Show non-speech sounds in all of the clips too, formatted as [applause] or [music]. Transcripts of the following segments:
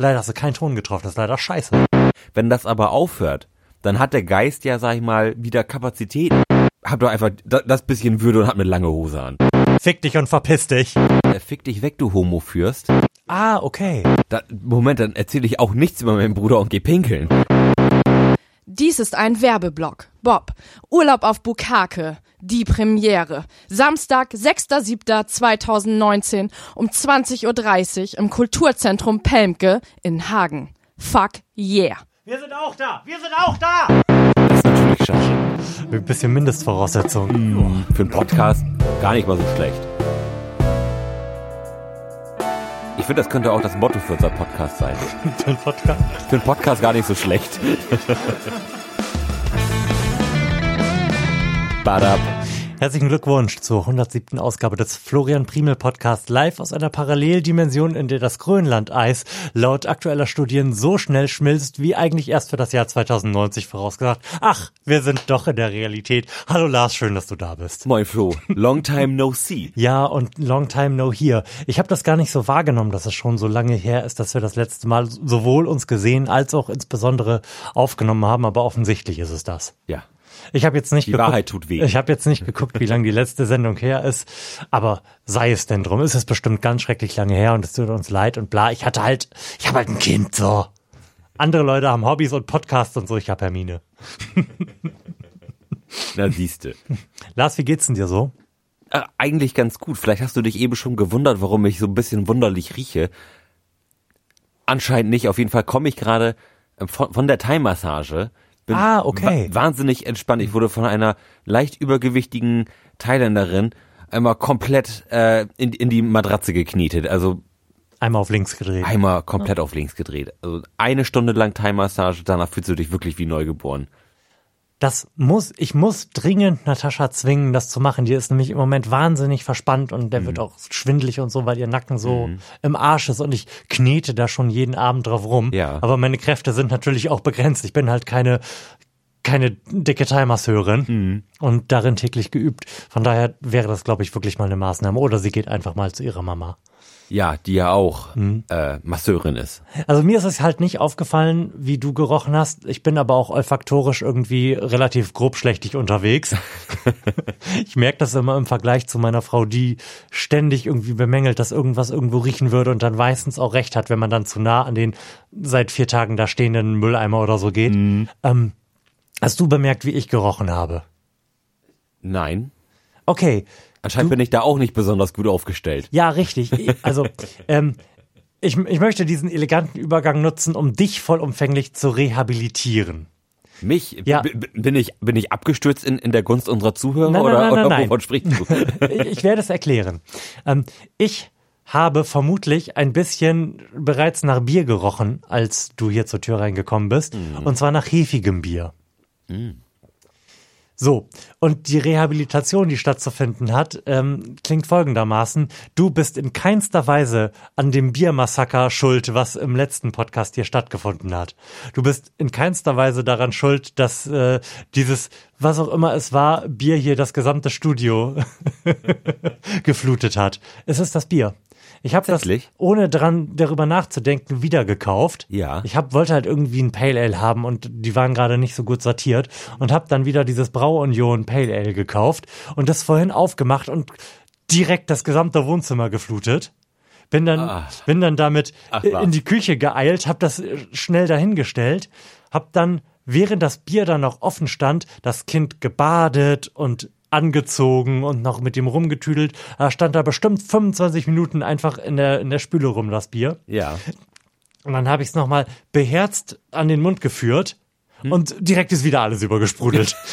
Leider hast du keinen Ton getroffen, das ist leider scheiße. Wenn das aber aufhört, dann hat der Geist ja, sag ich mal, wieder Kapazität. Hab doch einfach da- das bisschen Würde und hab eine lange Hose an. Fick dich und verpiss dich. Äh, Fick dich weg, du Homo-Fürst. Ah, okay. Da, Moment, dann erzähle ich auch nichts über meinen Bruder und geh pinkeln. Dies ist ein Werbeblock. Bob. Urlaub auf Bukake. Die Premiere. Samstag, 6.7.2019 um 20.30 Uhr im Kulturzentrum Pelmke in Hagen. Fuck yeah. Wir sind auch da! Wir sind auch da! Das ist natürlich scheiße. Ein bisschen Mindestvoraussetzungen. Für einen Podcast gar nicht mal so schlecht. Ich finde, das könnte auch das Motto für unser Podcast sein. [laughs] Den Podcast. Für einen Podcast gar nicht so schlecht. [laughs] Badab. Herzlichen Glückwunsch zur 107. Ausgabe des Florian Primel Podcast live aus einer Paralleldimension, in der das Grönlandeis laut aktueller Studien so schnell schmilzt, wie eigentlich erst für das Jahr 2090 vorausgesagt. Ach, wir sind doch in der Realität. Hallo Lars, schön, dass du da bist. Moin Flo. Long time no see. Ja, und long time no here. Ich habe das gar nicht so wahrgenommen, dass es schon so lange her ist, dass wir das letzte Mal sowohl uns gesehen als auch insbesondere aufgenommen haben, aber offensichtlich ist es das. Ja. Ich habe jetzt nicht Die geguckt, Wahrheit tut weh. Ich habe jetzt nicht geguckt, wie lange die letzte Sendung her ist, aber sei es denn drum, ist es bestimmt ganz schrecklich lange her und es tut uns leid und bla. Ich hatte halt, ich habe halt ein Kind so. Andere Leute haben Hobbys und Podcasts und so, ich habe Hermine. [laughs] Na siehste. Lars, wie geht's denn dir so? Äh, eigentlich ganz gut. Vielleicht hast du dich eben schon gewundert, warum ich so ein bisschen wunderlich rieche. Anscheinend nicht. Auf jeden Fall komme ich gerade äh, von, von der Thai-Massage. Bin Ah, okay. wa wahnsinnig entspannt. Ich wurde von einer leicht übergewichtigen Thailänderin einmal komplett äh, in, in die Matratze geknietet. Also Einmal auf links gedreht. einmal komplett auf links gedreht. Also eine Stunde lang Thai-Massage, danach fühlst du dich wirklich wie neugeboren. Das muss, ich muss dringend Natascha zwingen, das zu machen. Die ist nämlich im Moment wahnsinnig verspannt und der wird auch schwindlig und so, weil ihr Nacken so im Arsch ist und ich knete da schon jeden Abend drauf rum. Ja. Aber meine Kräfte sind natürlich auch begrenzt. Ich bin halt keine, keine dicke Thai-Masseurin und darin täglich geübt. Von daher wäre das, glaube ich, wirklich mal eine Maßnahme. Oder sie geht einfach mal zu ihrer Mama. Ja, die ja auch äh, Masseurin ist. Also mir ist es halt nicht aufgefallen, wie du gerochen hast. Ich bin aber auch olfaktorisch irgendwie relativ grobschlächtig unterwegs. [laughs] ich merke das immer im Vergleich zu meiner Frau, die ständig irgendwie bemängelt, dass irgendwas irgendwo riechen würde und dann meistens auch recht hat, wenn man dann zu nah an den seit vier Tagen da stehenden Mülleimer oder so geht. Ähm, hast du bemerkt, wie ich gerochen habe? Nein. Okay, Anscheinend bin ich da auch nicht besonders gut aufgestellt. Ja, richtig. Also, [laughs] ähm, ich, ich möchte diesen eleganten Übergang nutzen, um dich vollumfänglich zu rehabilitieren. Mich? Ja. Bin ich, bin ich abgestürzt in, in der Gunst unserer Zuhörer Nein, nein, oder, nein, nein, oder wovon sprichst du? [laughs] Ich werde es erklären. Ähm, ich habe vermutlich ein bisschen bereits nach Bier gerochen, als du hier zur Tür reingekommen bist. Und zwar nach hefigem Bier. So, und die Rehabilitation, die stattzufinden hat, ähm, klingt folgendermaßen. Du bist in keinster Weise an dem Biermassaker schuld, was im letzten Podcast hier stattgefunden hat. Du bist in keinster Weise daran schuld, dass äh, dieses, was auch immer es war, Bier hier das gesamte Studio [laughs] geflutet hat. Es ist das Bier. Ich habe das, ohne dran darüber nachzudenken, wieder gekauft. Ja. Ich hab, wollte halt irgendwie ein Pale Ale haben und die waren gerade nicht so gut sortiert und habe dann wieder dieses Brauunion Pale Ale gekauft und das vorhin aufgemacht und direkt das gesamte Wohnzimmer geflutet. Bin dann, Ah. bin dann damit Ach, in die Küche geeilt, hab das äh, schnell dahingestellt, hab dann, während das Bier dann noch offen stand, das Kind gebadet und angezogen und noch mit ihm rumgetüdelt. Da stand da bestimmt 25 Minuten einfach in der, in der Spüle rum, das Bier. ja. Und dann habe ich es nochmal beherzt an den Mund geführt und direkt ist wieder alles übergesprudelt. [laughs]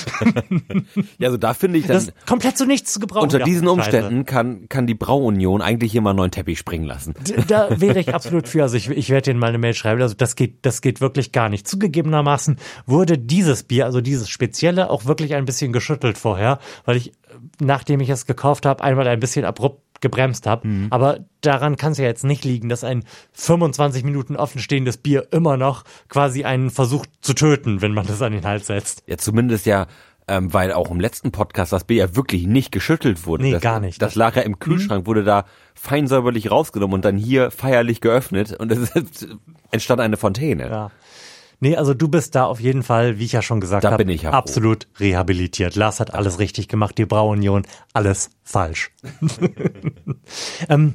Ja, also da finde ich, Das dann, ist komplett zu nichts zu gebrauchen. unter diesen. Umständen kann, kann die Brauunion eigentlich mal einen neuen Teppich springen lassen. D- Da wäre ich absolut für. Also ich, ich werde Ihnen mal eine Mail schreiben. Also das geht, das geht wirklich gar nicht. Zugegebenermaßen wurde dieses Bier, also dieses spezielle, auch wirklich ein bisschen geschüttelt vorher, weil ich, nachdem ich es gekauft habe, einmal ein bisschen abrupt gebremst habe. Aber daran kann es ja jetzt nicht liegen, dass ein 25 Minuten offenstehendes Bier immer noch quasi einen versucht zu töten, wenn man das an den Hals setzt. Ja, zumindest ja ähm, weil auch im letzten Podcast das Bier ja wirklich nicht geschüttelt wurde. Nee, das, gar nicht. Das lag ja im Kühlschrank, wurde da fein säuberlich rausgenommen und dann hier feierlich geöffnet und es [laughs] entstand eine Fontäne. Ja. Nee, also du bist da auf jeden Fall, wie ich ja schon gesagt habe, ja froh. absolut rehabilitiert. Lars hat alles richtig gemacht, die Brauunion, alles falsch. [laughs] ähm,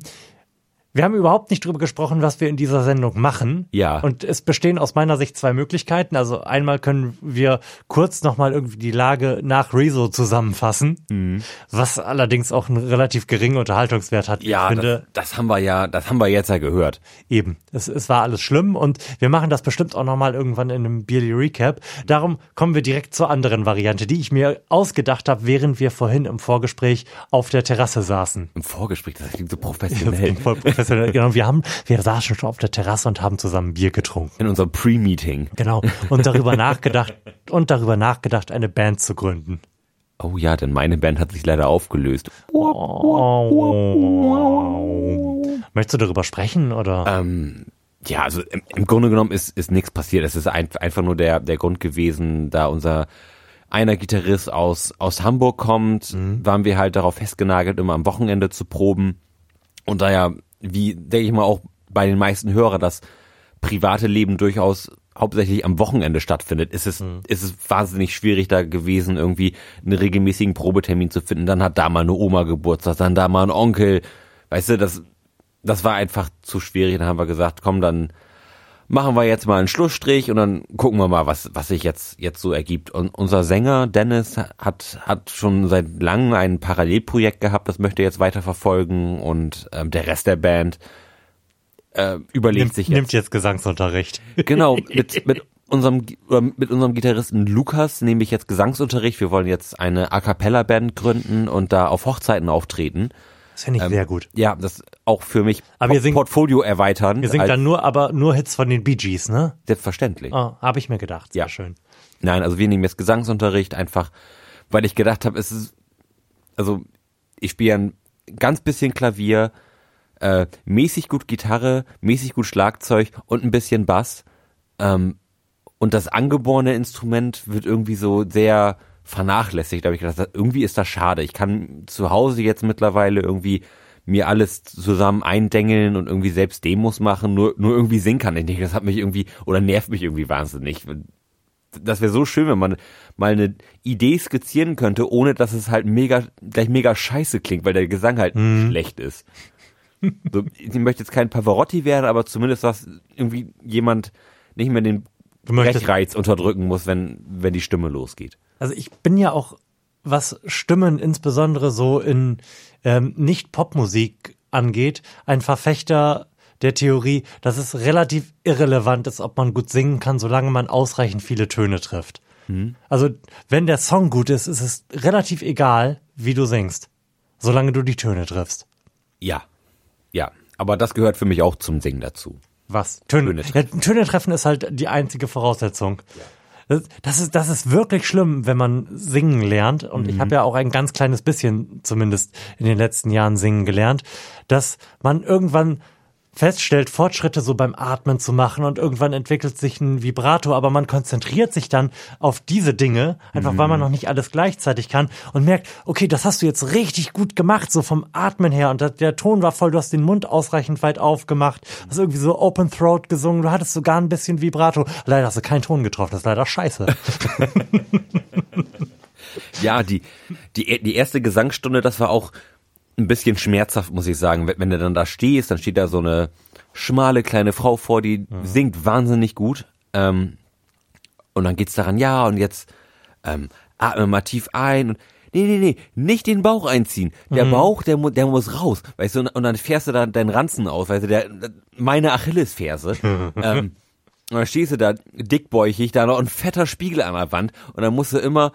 wir haben überhaupt nicht drüber gesprochen, was wir in dieser Sendung machen. Ja. Und es bestehen aus meiner Sicht zwei Möglichkeiten. Also einmal können wir kurz nochmal irgendwie die Lage nach Rezo zusammenfassen, Mhm. was allerdings auch einen relativ geringen Unterhaltungswert hat. Ja, ich finde, das, das haben wir ja, das haben wir jetzt ja gehört. Eben, es, es war alles schlimm und wir machen das bestimmt auch nochmal irgendwann in einem Beerly Recap. Darum kommen wir direkt zur anderen Variante, die ich mir ausgedacht habe, während wir vorhin im Vorgespräch auf der Terrasse saßen. Im Vorgespräch, das klingt so [laughs] professionell. Professionell. Genau, wir haben, wir saßen schon auf der Terrasse und haben zusammen Bier getrunken. In unserem Pre-Meeting. Genau. Und darüber nachgedacht, und darüber nachgedacht, eine Band zu gründen. Oh ja, denn meine Band hat sich leider aufgelöst. Möchtest du darüber sprechen oder? Ähm, ja, also im, im Grunde genommen ist, ist nichts passiert. Es ist ein, einfach nur der, der Grund gewesen, da unser einer Gitarrist aus, aus Hamburg kommt, waren wir halt darauf festgenagelt, immer am Wochenende zu proben. Und da ja, wie denke ich mal auch bei den meisten Hörern, das private Leben durchaus hauptsächlich am Wochenende stattfindet, ist es, ist es wahnsinnig schwierig da gewesen, irgendwie einen regelmäßigen Probetermin zu finden. Dann hat da mal eine Oma Geburtstag, dann da mal ein Onkel. Weißt du, das, das war einfach zu schwierig. Dann haben wir gesagt, komm, dann machen wir jetzt mal einen Schlussstrich und dann gucken wir mal, was, was sich jetzt, jetzt so ergibt. Und unser Sänger Dennis hat, hat schon seit langem ein Parallelprojekt gehabt, das möchte er jetzt weiterverfolgen und ähm, der Rest der Band äh, überlegt nimmt, sich jetzt. nimmt jetzt Gesangsunterricht. [laughs] Genau, mit, mit unserem, oder mit unserem Gitarristen Lukas nehme ich jetzt Gesangsunterricht. Wir wollen jetzt eine A Cappella Band gründen und da auf Hochzeiten auftreten. Das finde ich sehr gut. Ja, das auch für mich Aber ihr singt- Portfolio erweitern. Wir singen dann nur, aber nur Hits von den Bee Gees, ne? Selbstverständlich. Ah, habe ich mir gedacht. Sehr Ja. schön. Nein, also wir nehmen jetzt Gesangsunterricht einfach, weil ich gedacht habe, es ist, also ich spiele ein ganz bisschen Klavier, äh, mäßig gut Gitarre, mäßig gut Schlagzeug und ein bisschen Bass. Ähm, und das angeborene Instrument wird irgendwie so sehr vernachlässigt. Da habe ich gedacht, irgendwie ist das schade. Ich kann zu Hause jetzt mittlerweile irgendwie mir alles zusammen eindengeln und irgendwie selbst Demos machen, nur, nur irgendwie singen kann ich nicht. Das hat mich irgendwie, oder nervt mich irgendwie wahnsinnig. Das wäre so schön, wenn man mal eine Idee skizzieren könnte, ohne dass es halt mega, gleich mega scheiße klingt, weil der Gesang halt schlecht ist. So, ich möchte jetzt kein Pavarotti werden, aber zumindest was irgendwie jemand nicht mehr den Brechreiz unterdrücken muss, wenn, wenn die Stimme losgeht. Also ich bin ja auch, was Stimmen insbesondere so in ähm, Nicht-Popmusik angeht, ein Verfechter der Theorie, dass es relativ irrelevant ist, ob man gut singen kann, solange man ausreichend viele Töne trifft. Also wenn der Song gut ist, ist es relativ egal, wie du singst, solange du die Töne triffst. Ja. Ja. Aber das gehört für mich auch zum Singen dazu. Was? Töne, Töne ja, Töne treffen ist halt die einzige Voraussetzung. Das, das, ist, das ist wirklich schlimm, wenn man singen lernt. Und ich habe ja auch ein ganz kleines bisschen, zumindest in den letzten Jahren, singen gelernt, dass man irgendwann feststellt, Fortschritte so beim Atmen zu machen und irgendwann entwickelt sich ein Vibrato, aber man konzentriert sich dann auf diese Dinge, einfach weil man noch nicht alles gleichzeitig kann und merkt, okay, das hast du jetzt richtig gut gemacht, so vom Atmen her und der Ton war voll, du hast den Mund ausreichend weit aufgemacht, hast irgendwie so Open Throat gesungen, du hattest sogar ein bisschen Vibrato. Leider hast du keinen Ton getroffen, das ist leider scheiße. [laughs] Ja, die, die, die erste Gesangsstunde, das war auch ein bisschen schmerzhaft, muss ich sagen. Wenn, wenn du dann da stehst, dann steht da so eine schmale kleine Frau vor, die singt wahnsinnig gut. Ähm, und dann geht's daran, ja, und jetzt ähm, atme mal tief ein und nee, nee, nee, nicht den Bauch einziehen. Der Bauch, der, der muss raus, weißt du, und, und dann fährst du da deinen Ranzen aus, weißt du, der, meine Achillesferse. [laughs] ähm, und dann stehst du da dickbäuchig, da noch ein fetter Spiegel an der Wand und dann musst du immer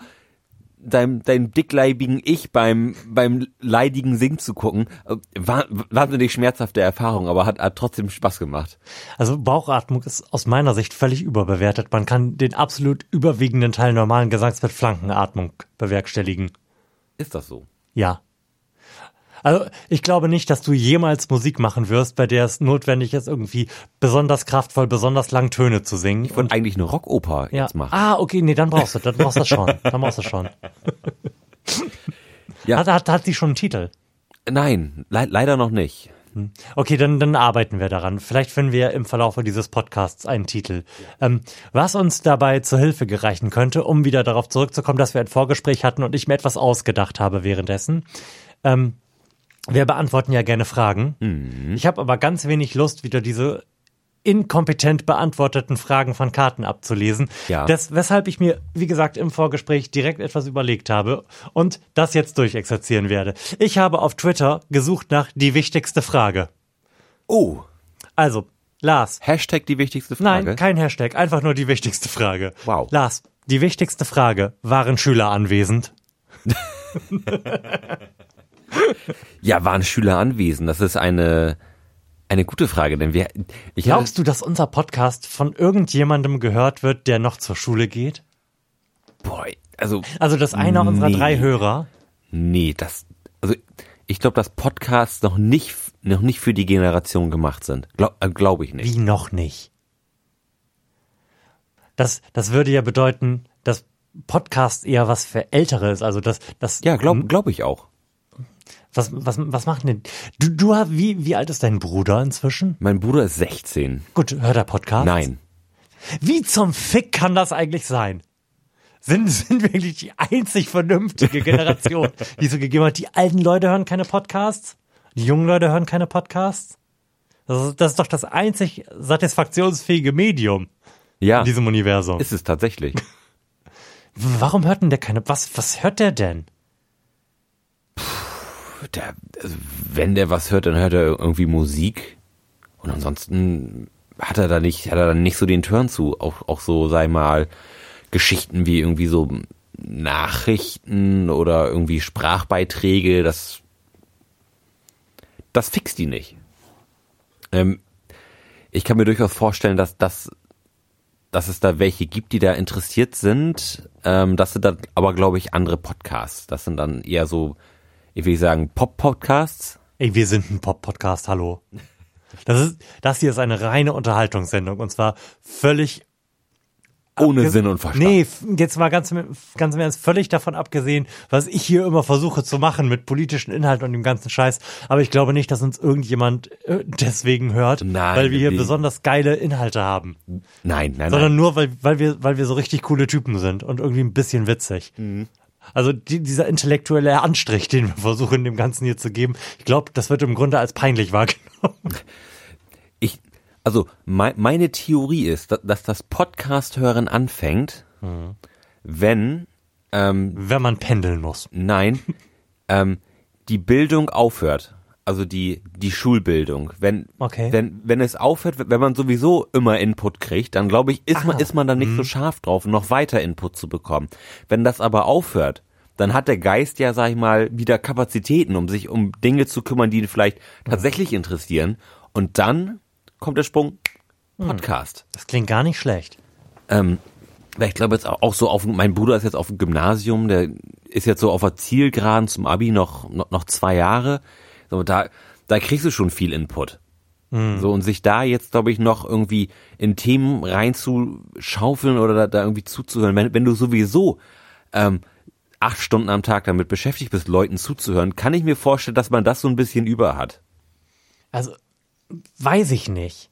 deinem, deinem dickleibigen Ich beim, beim leidigen Singen zu gucken. Äh, War, wahnsinnig schmerzhafte Erfahrung, aber hat, hat trotzdem Spaß gemacht. Also Bauchatmung ist aus meiner Sicht völlig überbewertet. Man kann den absolut überwiegenden Teil normalen Gesangs mit Flankenatmung bewerkstelligen. Ist das so? Ja. Also ich glaube nicht, dass du jemals Musik machen wirst, bei der es notwendig ist, irgendwie besonders kraftvoll, besonders lang Töne zu singen. Ich wollte eigentlich eine Rockoper ja. jetzt machen. Ah, okay, nee, dann brauchst du, dann brauchst du das schon. Dann brauchst du das schon. Ja. Hat, hat, hat die schon einen Titel? Nein, le leider noch nicht. Okay, dann, dann arbeiten wir daran. Vielleicht finden wir im Verlauf dieses Podcasts einen Titel. Ähm, was uns dabei zur Hilfe gereichen könnte, um wieder darauf zurückzukommen, dass wir ein Vorgespräch hatten und ich mir etwas ausgedacht habe währenddessen. Ähm, wir beantworten ja gerne Fragen. Ich habe aber ganz wenig Lust, wieder diese inkompetent beantworteten Fragen von Karten abzulesen. Ja. Das, weshalb ich mir, wie gesagt, im Vorgespräch direkt etwas überlegt habe und das jetzt durchexerzieren werde. Ich habe auf Twitter gesucht nach die wichtigste Frage. Oh, Also, Lars. Hashtag die wichtigste Frage. Nein, kein Hashtag, einfach nur die wichtigste Frage. Wow. Lars, die wichtigste Frage. Waren Schüler anwesend? [laughs] Ja, waren Schüler anwesend? Das ist eine, eine gute Frage, denn wir, ich Glaubst du, dass unser Podcast von irgendjemandem gehört wird, der noch zur Schule geht? boah, also, Also, dass einer unserer Nee. drei Hörer nee, das, also, ich glaube, dass Podcasts noch nicht, noch nicht für die Generation gemacht sind. Glaube äh, glaub ich nicht. Wie noch nicht? Das, das würde ja bedeuten, dass Podcast eher was für Ältere ist. Also das, das. Ja, glaube glaub ich auch. Was, was, was macht denn? Du, du hast, wie, wie alt ist dein Bruder inzwischen? Mein Bruder ist 16. Gut, hört er Podcast? Nein. Wie zum Fick kann das eigentlich sein? Sind, sind wir wirklich die einzig vernünftige Generation, [laughs] die so gegeben hat, die alten Leute hören keine Podcasts? Die jungen Leute hören keine Podcasts? Das ist, das ist doch das einzig satisfaktionsfähige Medium Ja, in diesem Universum. ist es tatsächlich. [laughs] Warum hört denn der keine? Was, was hört der denn? Der, also, wenn der was hört, dann hört er irgendwie Musik. Und ansonsten hat er da nicht, hat er dann nicht so den Turn zu. Auch, auch so, sei mal, Geschichten wie irgendwie so Nachrichten oder irgendwie Sprachbeiträge, das, das fixt die nicht. Ähm, ich kann mir durchaus vorstellen, dass das, dass es da welche gibt, die da interessiert sind. Ähm, das sind dann aber, glaube ich, andere Podcasts. Das sind dann eher so, ich will sagen, Pop-Podcasts. Ey, wir sind ein Pop-Podcast, hallo. Das ist, das hier ist eine reine Unterhaltungssendung und zwar völlig Ohne abge- Sinn und Verstand. Nee, jetzt mal ganz, im- ganz im Ernst, völlig davon abgesehen, was ich hier immer versuche zu machen mit politischen Inhalten und dem ganzen Scheiß. Aber ich glaube nicht, dass uns irgendjemand äh, deswegen hört, Nein, weil wir hier die- besonders geile Inhalte haben. Nein, nein, Sondern nein. nur, weil, weil, wir, weil wir so richtig coole Typen sind und irgendwie ein bisschen witzig. Mhm. Also die, dieser intellektuelle Anstrich, den wir versuchen, dem Ganzen hier zu geben, ich glaube, das wird im Grunde als peinlich wahrgenommen. Ich, also mei- meine Theorie ist, dass, dass das Podcast-Hören anfängt, Mhm. wenn, ähm, Wenn man pendeln muss. nein, [laughs] ähm, die Bildung aufhört. Also die, die Schulbildung. Wenn, Okay. wenn, wenn es aufhört, wenn man sowieso immer Input kriegt, dann glaube ich, ist man, ist man dann nicht so Mhm. scharf drauf, noch weiter Input zu bekommen. Wenn das aber aufhört, dann hat der Geist ja, sag ich mal, wieder Kapazitäten, um sich um Dinge zu kümmern, die ihn vielleicht tatsächlich interessieren. Und dann kommt der Sprung Podcast. Das klingt gar nicht schlecht. Ähm, weil ich glaube jetzt auch auch so auf, mein Bruder ist jetzt auf dem Gymnasium, der ist jetzt so auf der Zielgeraden zum Abi noch, noch, noch zwei Jahre. So, da, da kriegst du schon viel Input. So, und sich da jetzt, glaube ich, noch irgendwie in Themen reinzuschaufeln oder da, da irgendwie zuzuhören, wenn, wenn du sowieso ähm, acht Stunden am Tag damit beschäftigt bist, Leuten zuzuhören, kann ich mir vorstellen, dass man das so ein bisschen über hat. Also, weiß ich nicht.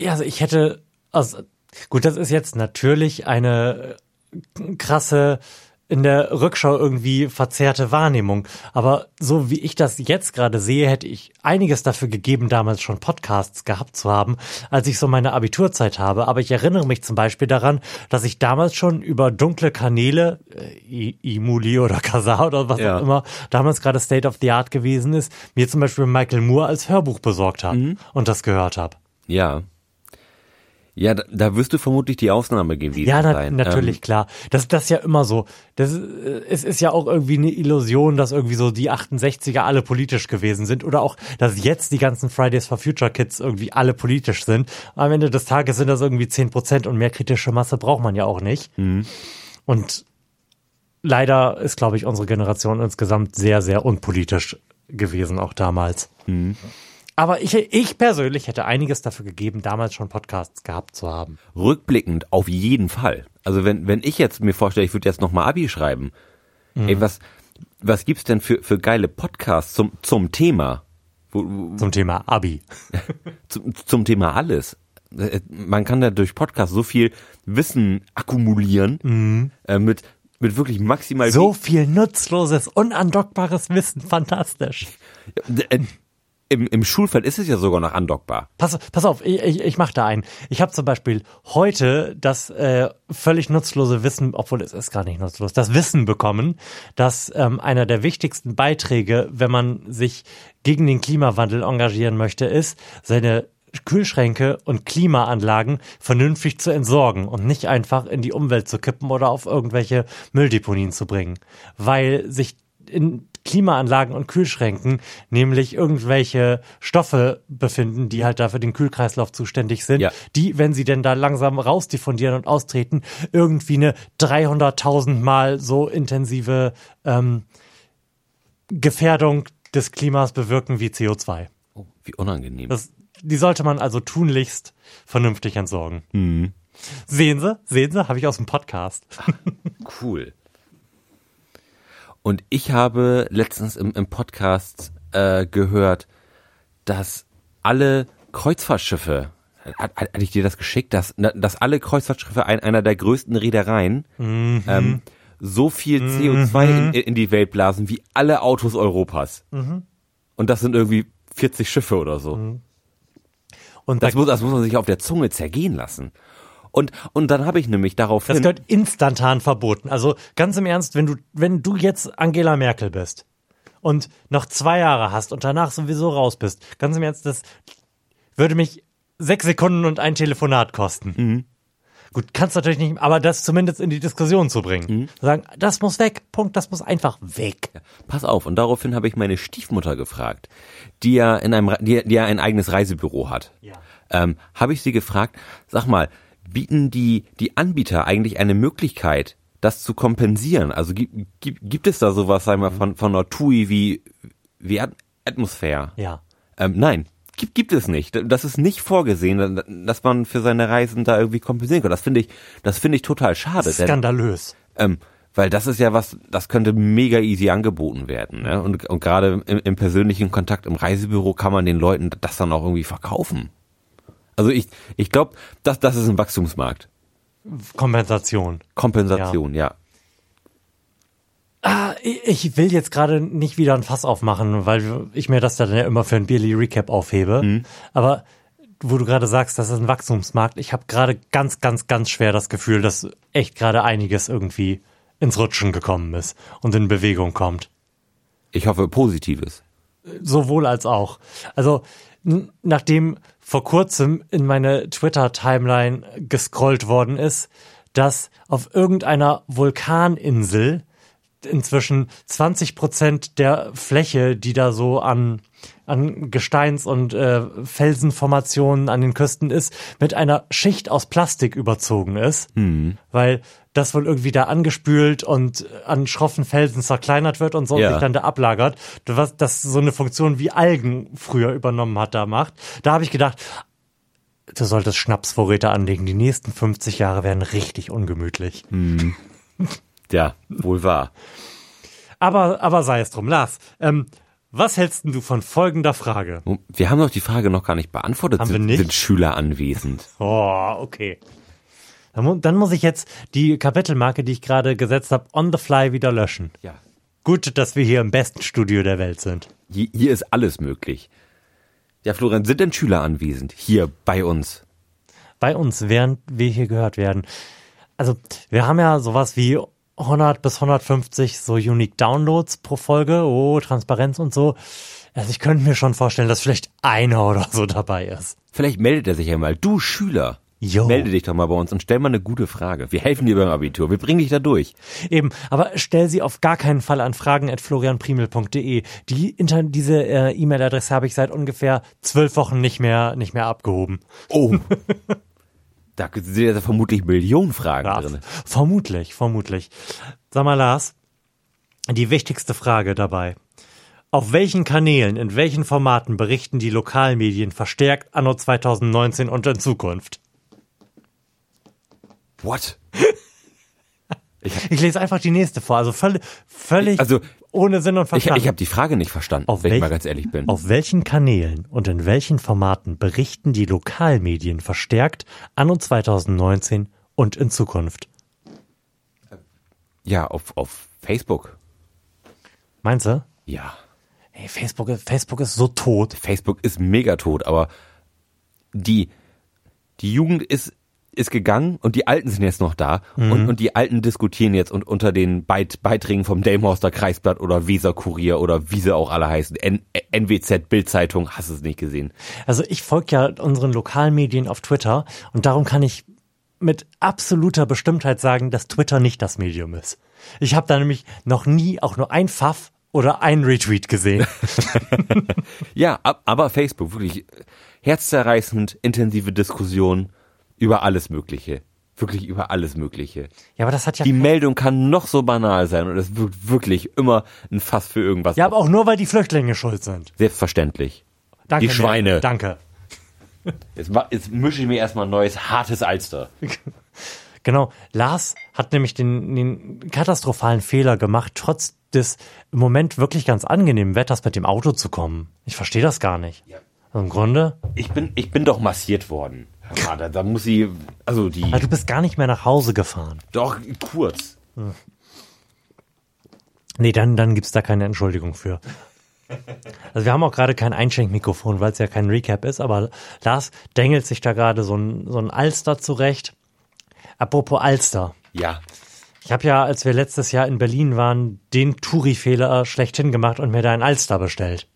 Ja, also ich hätte, also, gut, das ist jetzt natürlich eine äh, krasse, in der Rückschau irgendwie verzerrte Wahrnehmung. Aber so wie ich das jetzt gerade sehe, hätte ich einiges dafür gegeben, damals schon Podcasts gehabt zu haben, als ich so meine Abiturzeit habe. Aber ich erinnere mich zum Beispiel daran, dass ich damals schon über dunkle Kanäle, äh, Imuli oder [laughs] Kazaa oder was Ja. auch immer, damals gerade State of the Art gewesen ist, mir zum Beispiel Michael Moore als Hörbuch besorgt habe und das gehört habe. Ja. Ja, da, da wirst du vermutlich die Ausnahme gewesen Ja, na, sein. natürlich, Ähm, klar. Das, das ist ja immer so. Das, ist- äh, es ist ja auch irgendwie eine Illusion, dass irgendwie so die 68er alle politisch gewesen sind oder auch, dass jetzt die ganzen Fridays for Future Kids irgendwie alle politisch sind. Am Ende des Tages sind das irgendwie 10 Prozent und mehr kritische Masse braucht man ja auch nicht. Und leider ist, glaube ich, unsere Generation insgesamt sehr, sehr unpolitisch gewesen, auch damals. Aber ich, ich persönlich hätte einiges dafür gegeben, damals schon Podcasts gehabt zu haben. Rückblickend auf jeden Fall. Also wenn, wenn ich jetzt mir vorstelle, ich würde jetzt nochmal Abi schreiben, ey, was, was gibt's denn für, für geile Podcasts zum, zum Thema? Zum Thema Abi. [laughs] zum, zum Thema alles. Äh, Man kann da durch Podcasts so viel Wissen akkumulieren, äh, mit, mit wirklich maximal So viel nutzloses, unandockbares Wissen, fantastisch. Im, Im Schulfeld ist es ja sogar noch andockbar. Pass, pass auf, ich, ich, ich mach da ein. Ich habe zum Beispiel heute das äh, völlig nutzlose Wissen, obwohl es ist gar nicht nutzlos, das Wissen bekommen, dass ähm, einer der wichtigsten Beiträge, wenn man sich gegen den Klimawandel engagieren möchte, ist, seine Kühlschränke und Klimaanlagen vernünftig zu entsorgen und nicht einfach in die Umwelt zu kippen oder auf irgendwelche Mülldeponien zu bringen. Weil sich in Klimaanlagen und Kühlschränken nämlich irgendwelche Stoffe befinden, die halt da für den Kühlkreislauf zuständig sind, Ja. die, wenn sie denn da langsam rausdiffundieren und austreten, irgendwie eine 300.000 Mal so intensive ähm, Gefährdung des Klimas bewirken wie CO2. Oh, wie unangenehm. Das, die sollte man also tunlichst vernünftig entsorgen. Sehen Sie, sehen Sie, habe ich aus dem Podcast. Cool. Und ich habe letztens im, im Podcast äh, gehört, dass alle Kreuzfahrtschiffe, hat, hat, hatte ich dir das geschickt, dass, dass alle Kreuzfahrtschiffe ein, einer der größten Reedereien ähm, so viel CO2 in, in die Welt blasen wie alle Autos Europas. Und das sind irgendwie 40 Schiffe oder so. Und Das da, muss, das muss man sich auf der Zunge zergehen lassen. Und, und dann habe ich nämlich daraufhin... das gehört instantan verboten. Also ganz im Ernst, wenn du, wenn du jetzt Angela Merkel bist und noch zwei Jahre hast und danach sowieso raus bist, ganz im Ernst, das würde mich sechs Sekunden und ein Telefonat kosten. Gut, kannst natürlich nicht, aber das zumindest in die Diskussion zu bringen. Sagen, das muss weg, Punkt, das muss einfach weg. Pass auf, und daraufhin habe ich meine Stiefmutter gefragt, die ja in einem, die, die ja ein eigenes Reisebüro hat. Ja. Ähm, habe ich sie gefragt, sag mal, bieten die, die Anbieter eigentlich eine Möglichkeit, das zu kompensieren? Also gibt, gibt, gibt es da sowas, sagen wir, von, von einer TUI wie, wie At- Atmosphäre? Ja. Ähm, nein, gibt, gibt es nicht. Das ist nicht vorgesehen, dass man für seine Reisen da irgendwie kompensieren kann. Das finde ich, das finde ich total schade. denn- Skandalös. ähm, weil das ist ja was, das könnte mega easy angeboten werden. Ne? Und, und gerade im, im persönlichen Kontakt im Reisebüro kann man den Leuten das dann auch irgendwie verkaufen. Also ich, ich glaube, das, das ist ein Wachstumsmarkt. Kompensation. Kompensation, ja. Ah, ich will jetzt gerade nicht wieder ein Fass aufmachen, weil ich mir das dann ja immer für ein Bierly Recap aufhebe. Aber wo du gerade sagst, das ist ein Wachstumsmarkt, ich habe gerade ganz, ganz, ganz schwer das Gefühl, dass echt gerade einiges irgendwie ins Rutschen gekommen ist und in Bewegung kommt. Ich hoffe Positives. Sowohl als auch. Also, nachdem vor kurzem in meine Twitter-Timeline gescrollt worden ist, dass auf irgendeiner Vulkaninsel inzwischen 20 Prozent der Fläche, die da so an, an Gesteins- und äh, Felsenformationen an den Küsten ist, mit einer Schicht aus Plastik überzogen ist, weil das wohl irgendwie da angespült und an schroffen Felsen zerkleinert wird und so Ja. und sich dann da ablagert, was das so eine Funktion wie Algen früher übernommen hat, da macht. Da habe ich gedacht, du solltest Schnapsvorräte anlegen. Die nächsten 50 Jahre werden richtig ungemütlich. Ja, wohl wahr. Aber, aber sei es drum, Lars. Ähm, was hältst du von folgender Frage? Wir haben doch die Frage noch gar nicht beantwortet. Haben wir sind, nicht? sind Schüler anwesend? [laughs] Oh, okay. Dann muss ich jetzt die Kapitelmarke, die ich gerade gesetzt habe, on the fly wieder löschen. Ja. Gut, dass wir hier im besten Studio der Welt sind. Hier, hier ist alles möglich. Ja, Florian, sind denn Schüler anwesend? Hier bei uns? Bei uns, während wir hier gehört werden. Also, wir haben ja sowas wie 100 bis 150 so Unique Downloads pro Folge. Oh, Transparenz und so. Also, ich könnte mir schon vorstellen, dass vielleicht einer oder so dabei ist. Vielleicht meldet er sich ja mal. Du Schüler, Jo. melde dich doch mal bei uns und stell mal eine gute Frage. Wir helfen dir beim Abitur. Wir bringen dich da durch. Eben, aber stell sie auf gar keinen Fall an fragen.florianprimel.de. Die, inter, diese äh, E-Mail-Adresse habe ich seit ungefähr zwölf Wochen nicht mehr, nicht mehr abgehoben. Oh. [laughs] da sind ja vermutlich Millionen Fragen Ja, drin. vermutlich, vermutlich. Sag mal, Lars, die wichtigste Frage dabei. Auf welchen Kanälen, in welchen Formaten berichten die Lokalmedien verstärkt anno 2019 und in Zukunft? What? Ich lese einfach die nächste vor, also völlig, völlig Also, ohne Sinn und Ich, Verstand. ich habe die Frage nicht verstanden, Auf wenn ich welch- mal ganz ehrlich bin. Auf welchen Kanälen und in welchen Formaten berichten die Lokalmedien verstärkt anno 2019 und in Zukunft? Ja, auf, auf Facebook. Meinst du? Ja. Ey, Facebook, ist- Facebook ist so tot. Facebook ist mega tot, aber die, die Jugend ist, ist gegangen und die Alten sind jetzt noch da und, und die Alten diskutieren jetzt und unter den Beit, Beiträgen vom Delmhorster Kreisblatt oder Weser Kurier oder wie sie auch alle heißen, N, NWZ, Bildzeitung, hast du es nicht gesehen. Also ich folge ja unseren Lokalmedien auf Twitter und darum kann ich mit absoluter Bestimmtheit sagen, dass Twitter nicht das Medium ist. Ich habe da nämlich noch nie auch nur ein Pfaff oder ein Retweet gesehen. [laughs] Ja, ab, aber Facebook, wirklich herzzerreißend, intensive Diskussion über alles Mögliche. Wirklich über alles Mögliche. Ja, aber das hat ja Die Meldung kann noch so banal sein und es wirkt wirklich immer ein Fass für irgendwas. ja, aber auch nur weil die Flüchtlinge schuld sind. Selbstverständlich. Danke, Die Schweine. Merkel. Danke. Jetzt, jetzt mische ich mir erstmal ein neues hartes Alster. [laughs] Genau, Lars hat nämlich den, den katastrophalen Fehler gemacht, trotz des im Moment wirklich ganz angenehmen Wetters mit dem Auto zu kommen. Ich verstehe das gar nicht. Also Im Grunde, Ich bin, ich bin doch massiert worden. Ja, da, da muss sie, also die, also du bist gar nicht mehr nach Hause gefahren. doch kurz. Nee, dann, dann gibt's da keine Entschuldigung für. Also wir haben auch gerade kein Einschenkmikrofon, weil es ja kein Recap ist, aber Lars dengelt sich da gerade so ein, so ein Alster zurecht. Apropos Alster. Ja. Ich habe ja, als wir letztes Jahr in Berlin waren, den Touri-Fehler schlechthin gemacht und mir da ein Alster bestellt.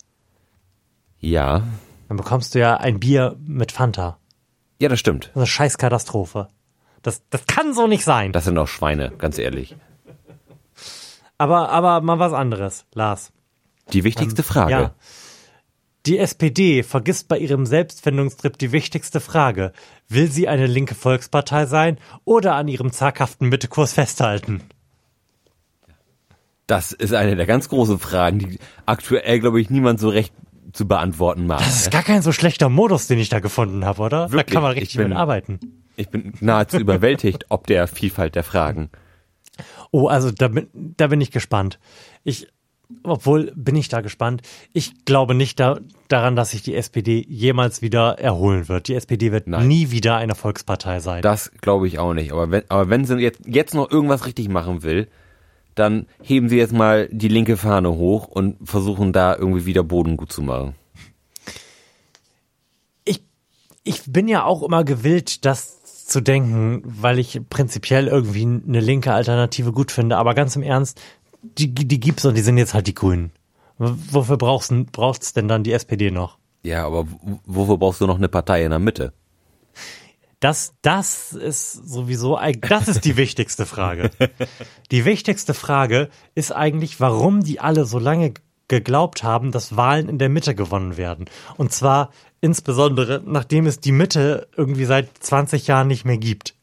Ja. Dann bekommst du ja ein Bier mit Fanta. Ja, das stimmt. Das ist eine Scheißkatastrophe. Das, das kann so nicht sein. Das sind auch Schweine, ganz ehrlich. Aber, aber mal was anderes, Lars. Die wichtigste Frage. Ja. Die SPD vergisst bei ihrem Selbstfindungstrip die wichtigste Frage. Will sie eine linke Volkspartei sein oder an ihrem zaghaften Mittekurs festhalten? Das ist eine der ganz großen Fragen, die aktuell, glaube ich, niemand so recht zu beantworten mag. Das ist gar kein so schlechter Modus, den ich da gefunden habe, oder? Da Wirklich, kann man ich richtig bin- mit arbeiten. Ich bin nahezu überwältigt, ob der Vielfalt der Fragen. Oh, also da bin, da bin ich gespannt. Ich, obwohl bin ich da gespannt. Ich glaube nicht da, daran, dass sich die SPD jemals wieder erholen wird. Die SPD wird Nein. nie wieder eine Volkspartei sein. Das glaube ich auch nicht. Aber wenn, aber wenn sie jetzt, jetzt noch irgendwas richtig machen will, dann heben sie jetzt mal die linke Fahne hoch und versuchen da irgendwie wieder Boden gut zu machen. ich, ich bin ja auch immer gewillt, das zu denken, weil ich prinzipiell irgendwie eine linke Alternative gut finde. Aber ganz im Ernst, die, die gibt's und die sind jetzt halt die Grünen. Wofür brauchst braucht's denn dann die SPD noch? Ja, aber wofür brauchst du noch eine Partei in der Mitte? Das, das ist sowieso, das ist die wichtigste Frage. [laughs] Die wichtigste Frage ist eigentlich, warum die alle so lange geglaubt haben, dass Wahlen in der Mitte gewonnen werden. Und zwar insbesondere, nachdem es die Mitte irgendwie seit 20 Jahren nicht mehr gibt.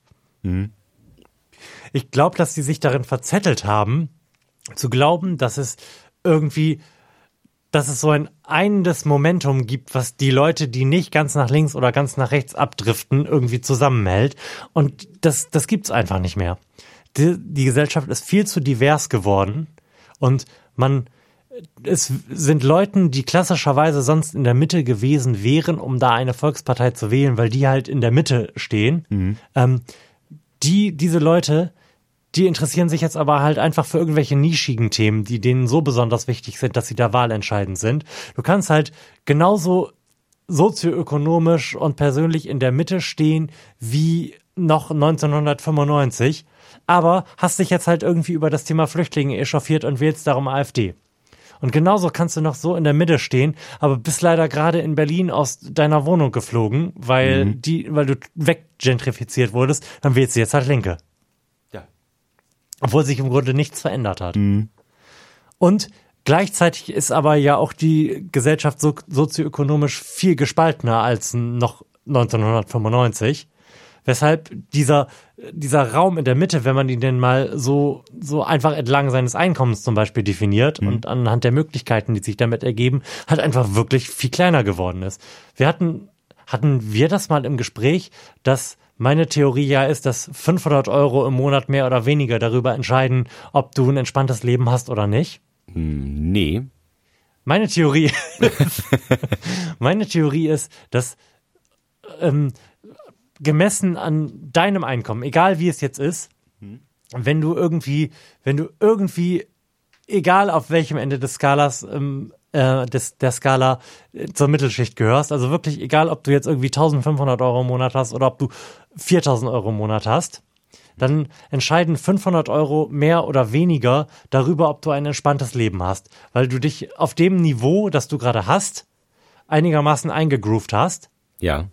Ich glaube, dass sie sich darin verzettelt haben, zu glauben, dass es irgendwie dass es so ein einendes Momentum gibt, was die Leute, die nicht ganz nach links oder ganz nach rechts abdriften, irgendwie zusammenhält. Und das, das gibt's einfach nicht mehr. Die, die Gesellschaft ist viel zu divers geworden und man, es sind Leuten, die klassischerweise sonst in der Mitte gewesen wären, um da eine Volkspartei zu wählen, weil die halt in der Mitte stehen. Ähm, die, diese Leute, die interessieren sich jetzt aber halt einfach für irgendwelche nischigen Themen, die denen so besonders wichtig sind, dass sie da wahlentscheidend sind. Du kannst halt genauso sozioökonomisch und persönlich in der Mitte stehen wie noch 1995, aber hast dich jetzt halt irgendwie über das Thema Flüchtlinge echauffiert und wählst darum AfD. Und genauso kannst du noch so in der Mitte stehen, aber bist leider gerade in Berlin aus deiner Wohnung geflogen, weil die, weil du weggentrifiziert wurdest, dann wählst du jetzt halt Linke. Obwohl sich im Grunde nichts verändert hat. Und gleichzeitig ist aber ja auch die Gesellschaft so, sozioökonomisch viel gespaltener als noch 1995. Weshalb dieser, dieser Raum in der Mitte, wenn man ihn denn mal so, so einfach entlang seines Einkommens zum Beispiel definiert mhm. und anhand der Möglichkeiten, die sich damit ergeben, halt einfach wirklich viel kleiner geworden ist. Wir hatten, hatten wir das mal im Gespräch, dass meine Theorie ja ist, dass 500 Euro im Monat mehr oder weniger darüber entscheiden, ob du ein entspanntes Leben hast oder nicht? Hm, nee. Meine Theorie, [laughs] [laughs] meine Theorie ist, dass ähm, gemessen an deinem Einkommen, egal wie es jetzt ist, hm. wenn du irgendwie, wenn du irgendwie, egal auf welchem Ende des Skalas ähm, äh, des, der Skala äh, zur Mittelschicht gehörst. Also wirklich egal, ob du jetzt irgendwie 1500 Euro im Monat hast oder ob du 4000 Euro im Monat hast, dann entscheiden 500 Euro mehr oder weniger darüber, ob du ein entspanntes Leben hast, weil du dich auf dem Niveau, das du gerade hast, einigermaßen eingegroovt hast. Ja.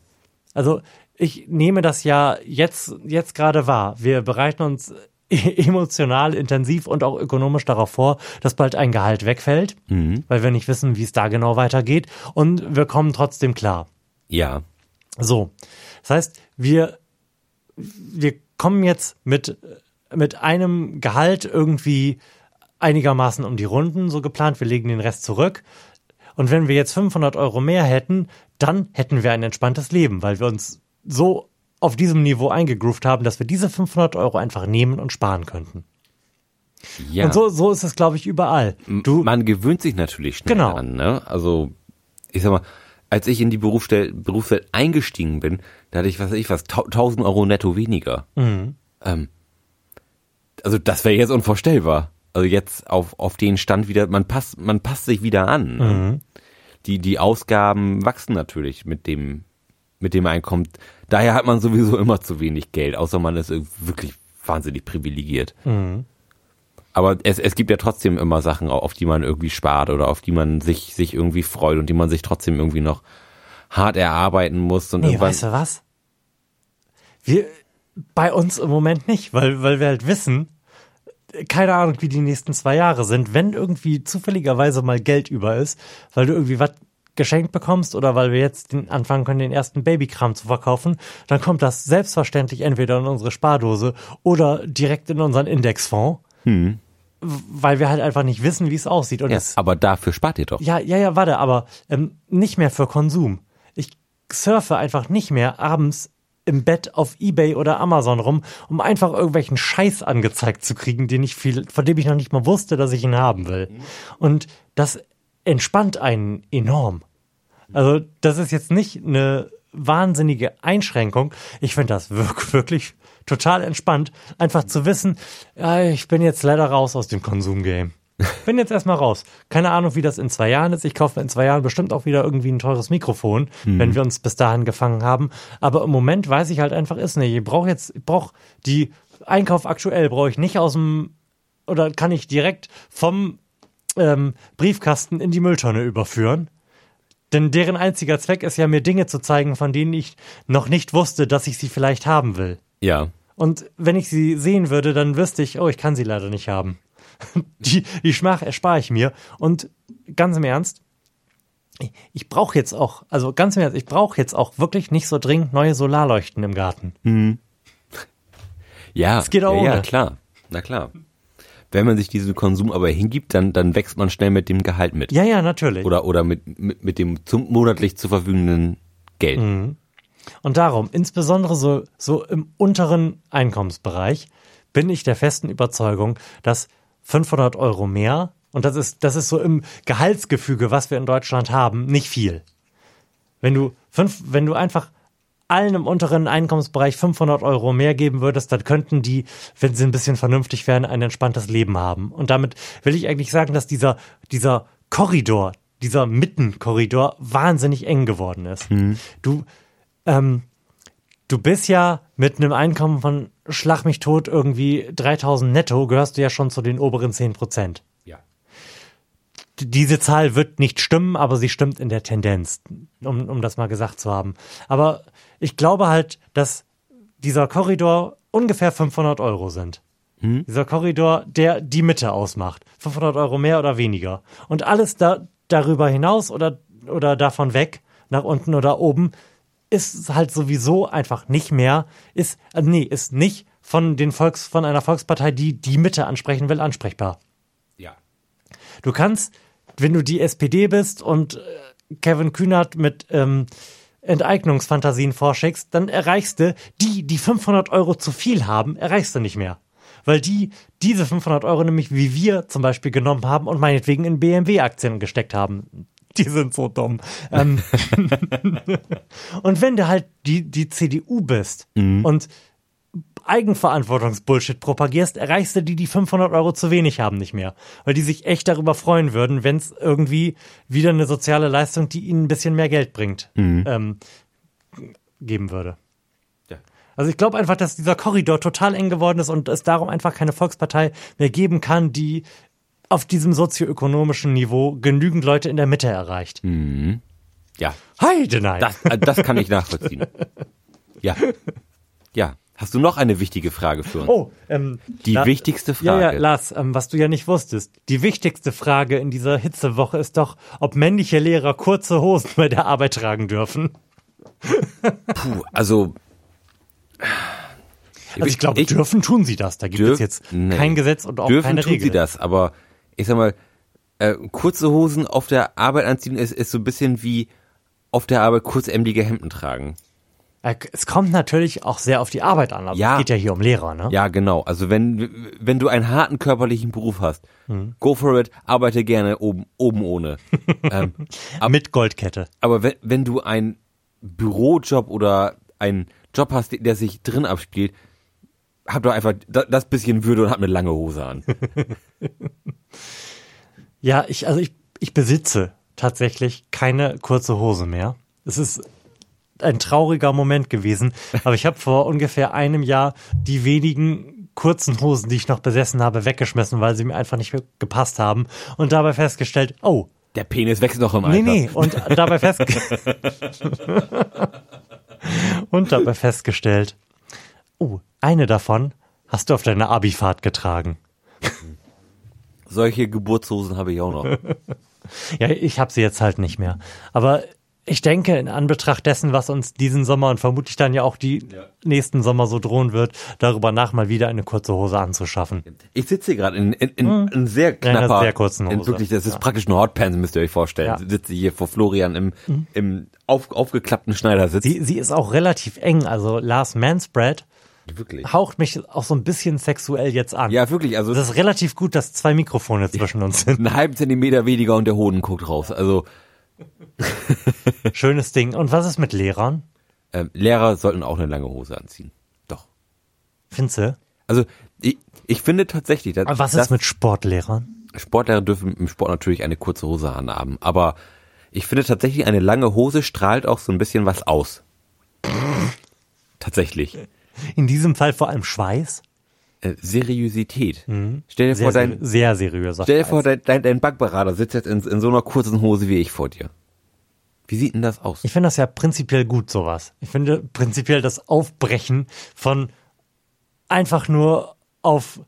Also ich nehme das ja jetzt, jetzt gerade wahr. Wir bereiten uns [laughs] emotional, intensiv und auch ökonomisch darauf vor, dass bald ein Gehalt wegfällt, mhm. weil wir nicht wissen, wie es da genau weitergeht. Und wir kommen trotzdem klar. Ja. So. Das heißt, wir, wir kommen jetzt mit, mit einem Gehalt irgendwie einigermaßen um die Runden, so geplant. Wir legen den Rest zurück. Und wenn wir jetzt 500 Euro mehr hätten, dann hätten wir ein entspanntes Leben, weil wir uns so auf diesem Niveau eingegroovt haben, dass wir diese 500 Euro einfach nehmen und sparen könnten. Ja. Und so, so ist es, glaube ich, überall. Du, Man gewöhnt sich natürlich schnell genau. an. Ne? Also, ich sag mal, als ich in die Berufswelt, eingestiegen bin, da hatte ich, was weiß ich was, 1000 Euro netto weniger. Mhm. Ähm, also das wäre jetzt unvorstellbar. Also jetzt auf, auf den Stand wieder, man passt, man passt sich wieder an. Mhm. Die, die Ausgaben wachsen natürlich mit dem, mit dem man einkommt. Daher hat man sowieso immer zu wenig Geld, außer man ist wirklich wahnsinnig privilegiert. Mhm. Aber es, es gibt ja trotzdem immer Sachen, auf die man irgendwie spart oder auf die man sich, sich irgendwie freut und die man sich trotzdem irgendwie noch hart erarbeiten muss. Und nee, weißt du was? Wir, bei uns im Moment nicht, weil, weil wir halt wissen, keine Ahnung, wie die nächsten zwei Jahre sind. Wenn irgendwie zufälligerweise mal Geld über ist, weil du irgendwie was geschenkt bekommst oder weil wir jetzt den, anfangen können, den ersten Babykram zu verkaufen, dann kommt das selbstverständlich entweder in unsere Spardose oder direkt in unseren Indexfonds. Hm. Weil wir halt einfach nicht wissen, wie es aussieht. Und ja, es, aber dafür spart ihr doch. Ja, ja, ja, warte, aber ähm, nicht mehr für Konsum. Ich surfe einfach nicht mehr abends im Bett auf Ebay oder Amazon rum, um einfach irgendwelchen Scheiß angezeigt zu kriegen, den ich viel, von dem ich noch nicht mal wusste, dass ich ihn haben will. Mhm. Und das entspannt einen enorm. Also das ist jetzt nicht eine wahnsinnige Einschränkung. Ich finde das wirklich, wirklich total entspannt, einfach zu wissen, ja, ich bin jetzt leider raus aus dem Konsumgame. Bin jetzt erstmal raus. Keine Ahnung, wie das in zwei Jahren ist. Ich kaufe in zwei Jahren bestimmt auch wieder irgendwie ein teures Mikrofon, mhm. wenn wir uns bis dahin gefangen haben. Aber im Moment weiß ich halt einfach, ist nicht. Ich brauche jetzt, ich brauche die Einkauf aktuell, brauche ich nicht aus dem, oder kann ich direkt vom ähm, Briefkasten in die Mülltonne überführen. Denn deren einziger Zweck ist ja, mir Dinge zu zeigen, von denen ich noch nicht wusste, dass ich sie vielleicht haben will. Ja. Und wenn ich sie sehen würde, dann wüsste ich, oh, ich kann sie leider nicht haben. [laughs] Die, die Schmach erspare ich mir. Und ganz im Ernst, ich, brauche jetzt auch, also ganz im Ernst, ich brauche jetzt auch wirklich nicht so dringend neue Solarleuchten im Garten. Hm. Ja, es geht auch ja, ohne. ja, klar. Na klar wenn man sich diesem Konsum aber hingibt, dann, dann wächst man schnell mit dem Gehalt mit. Ja, ja, natürlich. Oder, oder mit, mit, mit dem zum, monatlich zur verfügenden Geld. Mhm. Und darum, insbesondere so, so im unteren Einkommensbereich, bin ich der festen Überzeugung, dass 500 Euro mehr, und das ist, das ist so im Gehaltsgefüge, was wir in Deutschland haben, nicht viel. Wenn du fünf, wenn du einfach allen im unteren Einkommensbereich 500 Euro mehr geben würdest, dann könnten die, wenn sie ein bisschen vernünftig wären, ein entspanntes Leben haben. Und damit will ich eigentlich sagen, dass dieser, dieser Korridor, dieser Mittenkorridor wahnsinnig eng geworden ist. Mhm. Du, ähm, du bist ja mit einem Einkommen von Schlag mich tot irgendwie 3000 netto, gehörst du ja schon zu den oberen 10 Prozent diese Zahl wird nicht stimmen, aber sie stimmt in der Tendenz, um, um das mal gesagt zu haben. Aber ich glaube halt, dass dieser Korridor ungefähr 500 Euro sind. Hm? Dieser Korridor, der die Mitte ausmacht. 500 Euro mehr oder weniger. Und alles da, darüber hinaus oder, oder davon weg, nach unten oder oben, ist halt sowieso einfach nicht mehr, ist, äh, nee, ist nicht von den Volks, von einer Volkspartei, die die Mitte ansprechen will, ansprechbar. Ja. Du kannst, wenn du die SPD bist und äh, Kevin Kühnert mit ähm, Enteignungsfantasien vorschickst, dann erreichst du die, die 500 Euro zu viel haben, erreichst du nicht mehr. Weil die diese 500 Euro nämlich wie wir zum Beispiel genommen haben und meinetwegen in BMW-Aktien gesteckt haben. Die sind so dumm. Ähm, [laughs] und wenn du halt die, die CDU bist und Eigenverantwortungsbullshit propagierst, erreichst du die, die 500 Euro zu wenig haben, nicht mehr. Weil die sich echt darüber freuen würden, wenn es irgendwie wieder eine soziale Leistung, die ihnen ein bisschen mehr Geld bringt, ähm, geben würde. Ja. Also ich glaube einfach, dass dieser Korridor total eng geworden ist und es darum einfach keine Volkspartei mehr geben kann, die auf diesem sozioökonomischen Niveau genügend Leute in der Mitte erreicht. Ja. Heide nein. Das, äh, das kann ich nachvollziehen. [laughs] Ja. Ja. Hast du noch eine wichtige Frage für uns? Oh, ähm, Die La- wichtigste Ja, ja, Frage. Lars, ähm, was du ja nicht wusstest. Die wichtigste Frage in dieser Hitzewoche ist doch, ob männliche Lehrer kurze Hosen bei der Arbeit tragen dürfen. [laughs] Puh, also. Also ich glaube, dürfen tun sie das. Da gibt es jetzt nee. kein Gesetz und auch dürfen keine tun Regel. sie das, aber ich sag mal, äh, kurze Hosen auf der Arbeit anziehen ist, ist so ein bisschen wie auf der Arbeit kurzämmelige Hemden tragen. Äh, Es kommt natürlich auch sehr auf die Arbeit an. Aber Ja. Es geht ja hier um Lehrer, ne? Ja, genau. Also wenn, wenn du einen harten körperlichen Beruf hast, go for it, arbeite gerne oben, oben ohne. [laughs] ähm, Mit Goldkette. aber wenn, wenn du einen Bürojob oder einen Job hast, der sich drin abspielt, hab doch einfach da- das bisschen Würde und hab eine lange Hose an. [laughs] Ja, ich, also ich, ich besitze tatsächlich keine kurze Hose mehr. Es ist ein trauriger Moment gewesen, aber ich habe vor ungefähr einem Jahr die wenigen kurzen Hosen, die ich noch besessen habe, weggeschmissen, weil sie mir einfach nicht mehr gepasst haben und dabei festgestellt, oh, Der Penis wächst noch im Alter. nee, nee, und dabei fest [laughs] und dabei festgestellt, oh, eine davon hast du auf deiner Abifahrt getragen. Solche Geburtshosen habe ich auch noch. [laughs] Ja, ich habe sie jetzt halt nicht mehr. Aber ich denke, in Anbetracht dessen, was uns diesen Sommer und vermutlich dann ja auch die nächsten Sommer so drohen wird, darüber nach mal wieder eine kurze Hose anzuschaffen. Ich sitze hier gerade in, in, in, in sehr knapper, sehr kurzen in Hose. wirklich, das ist praktisch eine Hotpants, müsst ihr euch vorstellen. Ja. Sitze hier vor Florian im, im auf, aufgeklappten Schneidersitz. Sie, sie ist auch relativ eng. Also Lars Manspread wirklich. haucht mich auch so ein bisschen sexuell jetzt an. Ja, wirklich, also Das ist relativ gut, dass zwei Mikrofone zwischen uns sind. einen halben Zentimeter weniger und der Hoden guckt raus. Also [laughs] Schönes Ding. Und was ist mit Lehrern? ähm, Lehrer sollten auch eine lange Hose anziehen. Doch. Findest du? Also ich, ich finde tatsächlich, dass, Aber Was ist mit Sportlehrern? Sportler dürfen im Sport natürlich eine kurze Hose anhaben, aber ich finde tatsächlich, eine lange Hose strahlt auch so ein bisschen was aus. tatsächlich. In diesem Fall vor allem Schweiß. Äh, Seriosität. Stell dir Sehr, vor, dein, sehr seriöser stell dir vor, dein, dein, dein Bankberater sitzt jetzt in, in so einer kurzen Hose wie ich vor dir. Wie sieht denn das aus? Ich finde das ja prinzipiell gut, sowas. Ich finde prinzipiell das Aufbrechen von einfach nur auf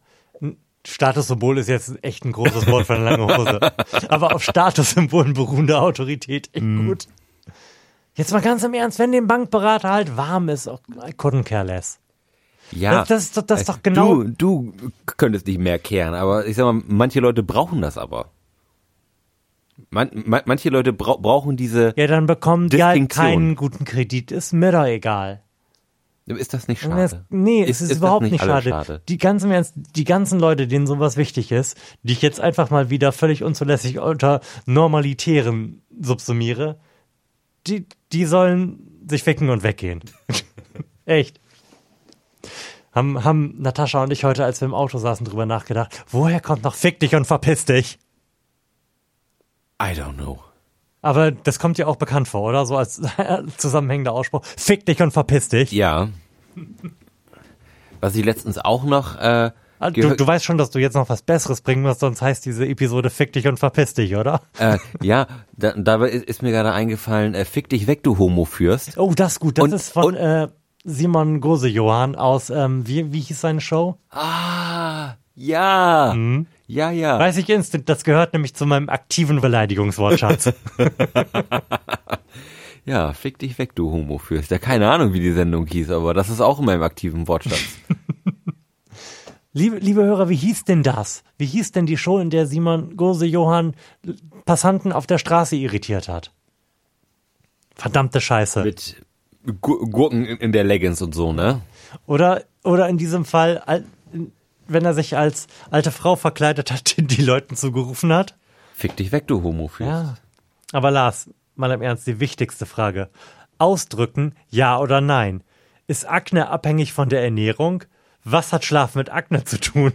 Statussymbol ist jetzt echt ein großes Wort für eine lange Hose. [laughs] Aber auf Statussymbolen beruhende Autorität echt gut. Jetzt mal ganz im Ernst, wenn dem Bankberater halt warm ist, oh, I couldn't care less. Ja, Das- das ist doch- das ist äh, doch genau- Du, du könntest nicht mehr kehren, aber ich sag mal, manche Leute brauchen das aber. Man, man, manche Leute brau brauchen diese. Ja, dann bekommen die halt keinen guten Kredit. Ist mir doch egal. Ist das nicht Nee, es- schade? Nee, es Ist- ist, ist das überhaupt nicht nicht schade. schade? Die ganzen, die ganzen Leute, denen sowas wichtig ist, die ich jetzt einfach mal wieder völlig unzulässig unter Normalitären subsumiere, die, die sollen sich ficken und weggehen. [laughs] Echt. Haben, haben Natascha und ich heute, als wir im Auto saßen, drüber nachgedacht, woher kommt noch fick dich und verpiss dich? I don't know. Aber das kommt ja auch bekannt vor, oder? So als [laughs] zusammenhängender Ausspruch. Fick dich und verpiss dich. Ja. Was ich letztens auch noch äh, Ah, Du, du weißt schon, dass du jetzt noch was Besseres bringen musst, sonst heißt diese Episode Fick dich und verpiss dich, oder? äh, ja, da, dabei ist, ist mir gerade eingefallen, äh, fick dich weg, du Homo-Fürst. Oh, das ist gut. Das Und- ist von und- äh, Simon Gose-Johann aus, ähm, wie, wie hieß seine Show? Ah, ja. Ja, ja. Weiß ich instant, das gehört nämlich zu meinem aktiven Beleidigungswortschatz. [laughs] Ja, fick dich weg, du Homo-Fürst. Ja, keine Ahnung, wie die Sendung hieß, aber das ist auch in meinem aktiven Wortschatz. [laughs] Liebe, liebe Hörer, wie hieß denn das? Wie hieß denn die Show, in der Simon Gose Johann Passanten auf der Straße irritiert hat? Verdammte Scheiße. Mit Gurken in der Leggings und so, ne? Oder, oder in diesem Fall, al- wenn er sich als alte Frau verkleidet hat, die Leuten zugerufen hat? Fick dich weg, du Homo-Fürst. Ja. Aber Lars, mal im Ernst, die wichtigste Frage. Ausdrücken, ja oder nein? Ist Akne abhängig von der Ernährung? Was hat Schlaf mit Akne zu tun?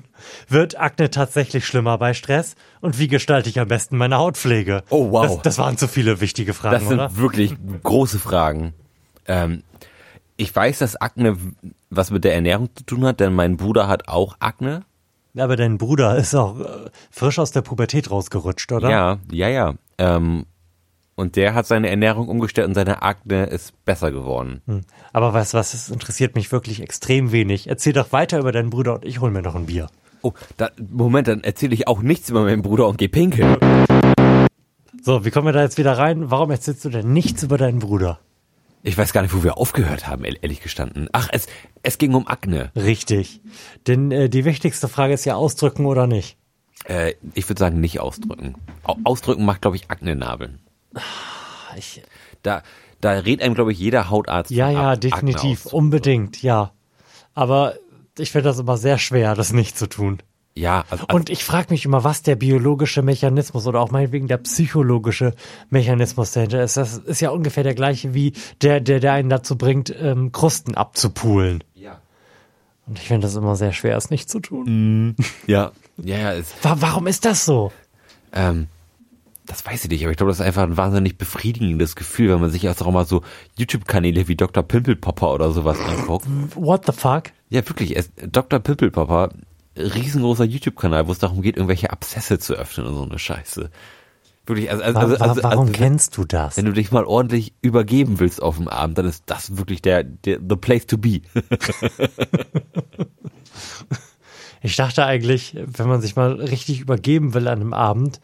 Wird Akne tatsächlich schlimmer bei Stress? Und wie gestalte ich am besten meine Hautpflege? Oh, wow. Das, das waren zu viele wichtige Fragen, Das sind oder? wirklich große Fragen. Ähm, ich weiß, dass Akne was mit der Ernährung zu tun hat, denn mein Bruder hat auch Akne. Aber dein Bruder ist auch äh, frisch aus der Pubertät rausgerutscht, oder? Ja, ja, ja. Ähm, und der hat seine Ernährung umgestellt und seine Akne ist besser geworden. Hm. Aber weißt du was, es interessiert mich wirklich extrem wenig. Erzähl doch weiter über deinen Bruder und ich hol mir noch ein Bier. Oh, da, Moment, dann erzähle ich auch nichts über meinen Bruder und geh pinkeln. So, wie kommen wir da jetzt wieder rein? Warum erzählst du denn nichts über deinen Bruder? Ich weiß gar nicht, wo wir aufgehört haben, ehr- ehrlich gestanden. Ach, es, es ging um Akne. Richtig. Denn äh, die wichtigste Frage ist ja ausdrücken oder nicht. Äh, ich würde sagen, nicht ausdrücken. Au- Ausdrücken macht, glaube ich, Aknenarben. Ich, Da, da redet einem, glaube ich, jeder Hautarzt. ja, von ja, definitiv. Unbedingt, ja. Aber ich finde das immer sehr schwer, das nicht zu tun. Ja, also, Und ich frage mich immer, was der biologische Mechanismus oder auch meinetwegen der psychologische Mechanismus dahinter ist. Das ist ja ungefähr der gleiche wie der, der, der einen dazu bringt, ähm, Krusten abzupulen. ja. Und ich finde das immer sehr schwer, es nicht zu tun. Ja, ja, ja, es, Wa warum ist das so? ähm, das weiß ich nicht, aber ich glaube, das ist einfach ein wahnsinnig befriedigendes Gefühl, wenn man sich jetzt auch mal so YouTube-Kanäle wie Dr. Pimpelpopper oder sowas anguckt. What the fuck? Ja, wirklich, es, Dr. Pimpelpopper, riesengroßer YouTube-Kanal, wo es darum geht, irgendwelche Abszesse zu öffnen und so eine Scheiße. Wirklich, also, also, Wa also, wa warum also kennst du das? wenn du dich mal ordentlich übergeben willst auf dem Abend, dann ist das wirklich der, der the place to be. [laughs] Ich dachte eigentlich, wenn man sich mal richtig übergeben will an einem Abend,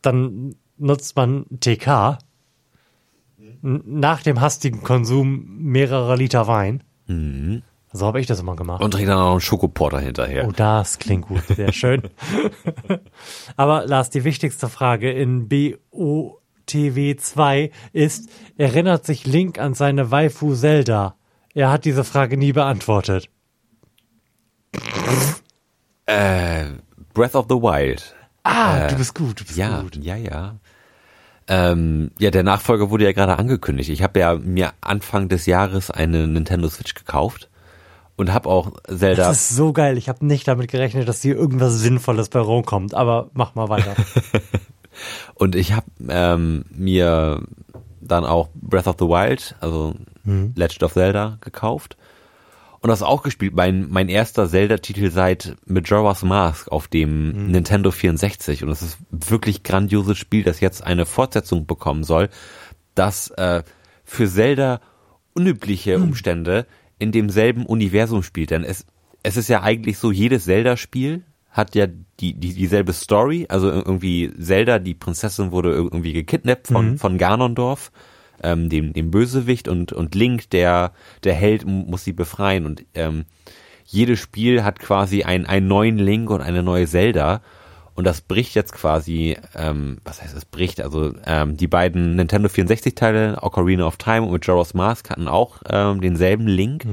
dann nutzt man TK nach dem hastigen Konsum mehrerer Liter Wein. So habe ich das immer gemacht. Und trinkt dann auch noch einen Schokoporter hinterher. Oh, das klingt gut, sehr schön. [laughs] Aber Lars, die wichtigste Frage in BOTW 2 ist, erinnert sich Link an seine Waifu Zelda? Er hat diese Frage nie beantwortet. Äh, Breath of the Wild. Ah, du bist gut, du bist Ja, gut. ja, ja. Ähm, ja, der Nachfolger wurde ja gerade angekündigt. Ich habe ja mir Anfang des Jahres eine Nintendo Switch gekauft und habe auch Zelda. Das ist so geil. Ich habe nicht damit gerechnet, dass hier irgendwas Sinnvolles bei rumkommt. Aber mach mal weiter. [laughs] Und ich habe ähm, mir dann auch Breath of the Wild, also Legend of Zelda, gekauft. Und das auch gespielt. Mein, mein erster Zelda-Titel seit Majora's Mask auf dem Nintendo 64. Und es ist wirklich grandioses Spiel, das jetzt eine Fortsetzung bekommen soll, das äh, für Zelda unübliche Umstände in demselben Universum spielt. Denn es, es ist ja eigentlich so, jedes Zelda-Spiel hat ja die, die dieselbe Story. Also irgendwie Zelda, die Prinzessin wurde irgendwie gekidnappt von, von Ganondorf, ähm, dem, dem Bösewicht und, und Link, der, der Held, muss sie befreien. Und ähm, jedes Spiel hat quasi einen, einen neuen Link und eine neue Zelda. Und das bricht jetzt quasi, ähm, was heißt es bricht? Also ähm, die beiden Nintendo 64-Teile, Ocarina of Time und Majora's Mask hatten auch ähm, denselben Link.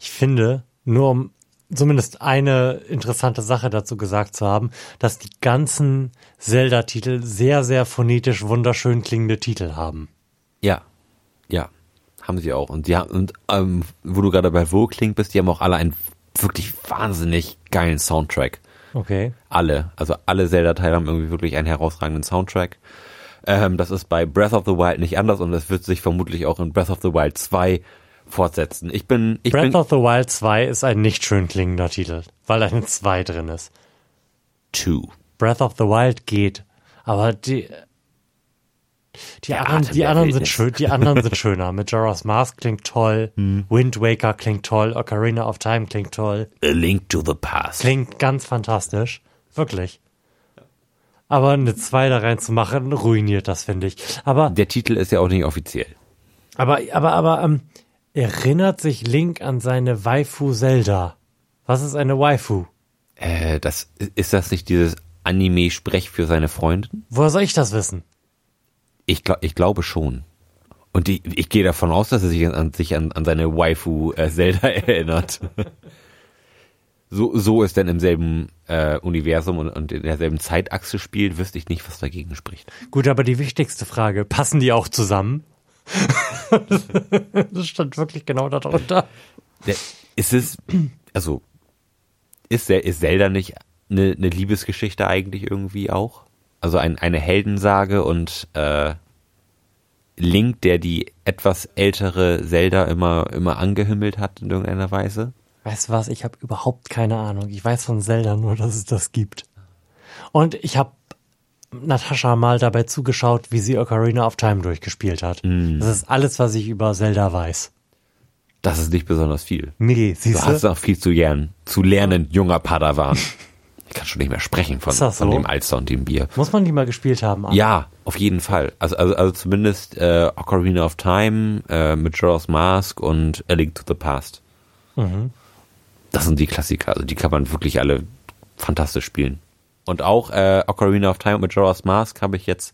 Ich finde, nur um zumindest eine interessante Sache dazu gesagt zu haben, dass die ganzen Zelda-Titel sehr, sehr phonetisch wunderschön klingende Titel haben. Ja, ja, haben sie auch. Und ja, und ähm, wo du gerade bei Wo klingt bist, die haben auch alle einen wirklich wahnsinnig geilen Soundtrack. Okay. Alle, also alle Zelda-Teile haben irgendwie wirklich einen herausragenden Soundtrack. Ähm, das ist bei Breath of the Wild nicht anders und das wird sich vermutlich auch in Breath of the Wild 2 fortsetzen. Ich bin, ich Breath bin of the Wild 2 ist ein nicht schön klingender Titel, weil eine 2 drin ist. two. Breath of the Wild geht, aber die die Der anderen, Atem die der anderen sind schön, die anderen sind schöner. Majora's Mask klingt toll, [laughs] Hm. Wind Waker klingt toll, Ocarina of Time klingt toll, A Link to the Past. klingt ganz fantastisch, wirklich. Aber eine 2 da reinzumachen, ruiniert das, finde ich. Aber Der Titel ist ja auch nicht offiziell. Aber, aber, aber, ähm, erinnert sich Link an seine Waifu Zelda? Was ist eine Waifu? Äh, das, ist das nicht dieses Anime-Sprech für seine Freundin? Woher soll ich das wissen? Ich, glaub, ich glaube schon. Und die, ich gehe davon aus, dass er sich an, sich an, an seine Waifu äh, Zelda [laughs] erinnert. so, so ist denn im selben äh, Universum und, und in derselben Zeitachse spielt, wüsste ich nicht, was dagegen spricht. Gut, aber die wichtigste Frage, passen die auch zusammen? [laughs] das stand wirklich genau darunter. Der, ist es, also, ist, der, ist Zelda nicht eine, eine Liebesgeschichte eigentlich irgendwie auch? Also ein, eine Heldensage und äh, Link, der die etwas ältere Zelda immer, immer angehimmelt hat in irgendeiner Weise? Weißt du was, ich habe überhaupt keine Ahnung. Ich weiß von Zelda nur, dass es das gibt. Und ich habe Natascha mal dabei zugeschaut, wie sie Ocarina of Time durchgespielt hat. Mm. Das ist alles, was ich über Zelda weiß. Das ist nicht besonders viel. Nee, Du siehst hast du? noch viel zu lernen, zu lernen, junger Padawan. [laughs] Ich kann schon nicht mehr sprechen von, das von so? dem Alster und dem Bier. Muss man die mal gespielt haben? Arne? Ja, auf jeden Fall. Also, also, also zumindest äh, Ocarina of Time, äh, Majora's Mask und A Link to the Past. Mhm. Das sind die Klassiker. Also die kann man wirklich alle fantastisch spielen. Und auch äh, Ocarina of Time und Majora's Mask habe ich jetzt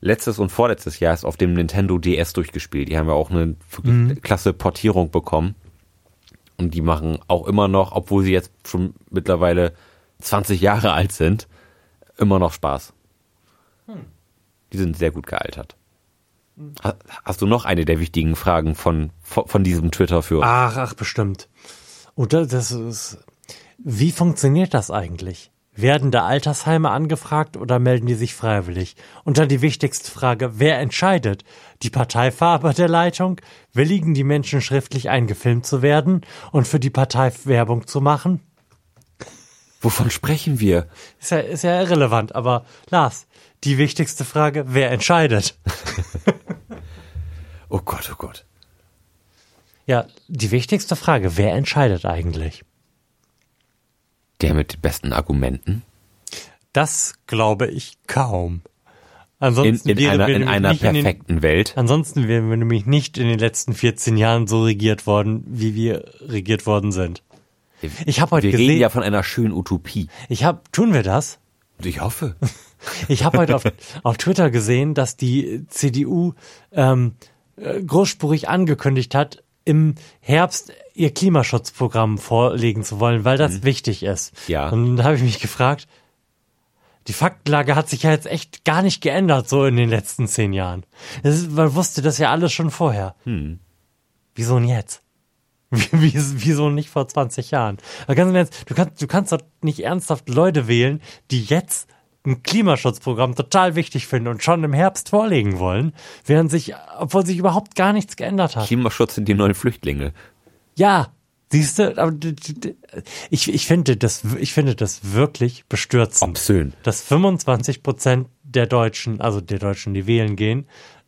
letztes und vorletztes Jahr erst auf dem Nintendo DS durchgespielt. Die haben ja auch eine wirklich klasse Portierung bekommen. Und die machen auch immer noch, obwohl sie jetzt schon mittlerweile 20 Jahre alt sind, immer noch Spaß. Die sind sehr gut gealtert. Ha- Hast du noch eine der wichtigen Fragen von, von, diesem Twitter-Führer? Ach, ach, bestimmt. Und das das ist, wie funktioniert das eigentlich? Werden da Altersheime angefragt oder melden die sich freiwillig? Und dann die wichtigste Frage, wer entscheidet? Die Parteifarbe der Leitung? Willigen die Menschen schriftlich eingefilmt zu werden und für die Partei Werbung zu machen? Wovon sprechen wir? Ist ja, ist ja irrelevant, aber Lars, die wichtigste Frage, wer entscheidet? [laughs] Oh Gott, oh Gott. Ja, die wichtigste Frage, wer entscheidet eigentlich? Der mit den besten Argumenten? Das glaube ich kaum. In, Ansonsten in wären einer, in einer nicht in den- perfekten Welt. Ansonsten wären wir nämlich nicht in den letzten 14 Jahren so regiert worden, wie wir regiert worden sind. Ich habe heute Wir gesehen, reden ja von einer schönen Utopie. ich habe, tun wir das? Ich hoffe. [laughs] Ich habe heute auf, auf Twitter gesehen, dass die CDU ähm, äh, großspurig angekündigt hat, im Herbst ihr Klimaschutzprogramm vorlegen zu wollen, weil das wichtig ist. Ja. Und dann habe ich mich gefragt, die Faktenlage hat sich ja jetzt echt gar nicht geändert, so in den letzten zehn Jahren. Ist, man wusste das ja alles schon vorher. Wieso denn jetzt? Wie, wie, wieso nicht vor 20 Jahren? Aber ganz im Ernst, du kannst, du kannst doch nicht ernsthaft Leute wählen, die jetzt ein Klimaschutzprogramm total wichtig finden und schon im Herbst vorlegen wollen, während sich, obwohl sich überhaupt gar nichts geändert hat. Klimaschutz sind die neuen Flüchtlinge. Ja, siehst du, ich, ich finde das, ich finde das wirklich bestürzend Obszön. dass 25 Prozent der Deutschen, also der Deutschen, die wählen gehen,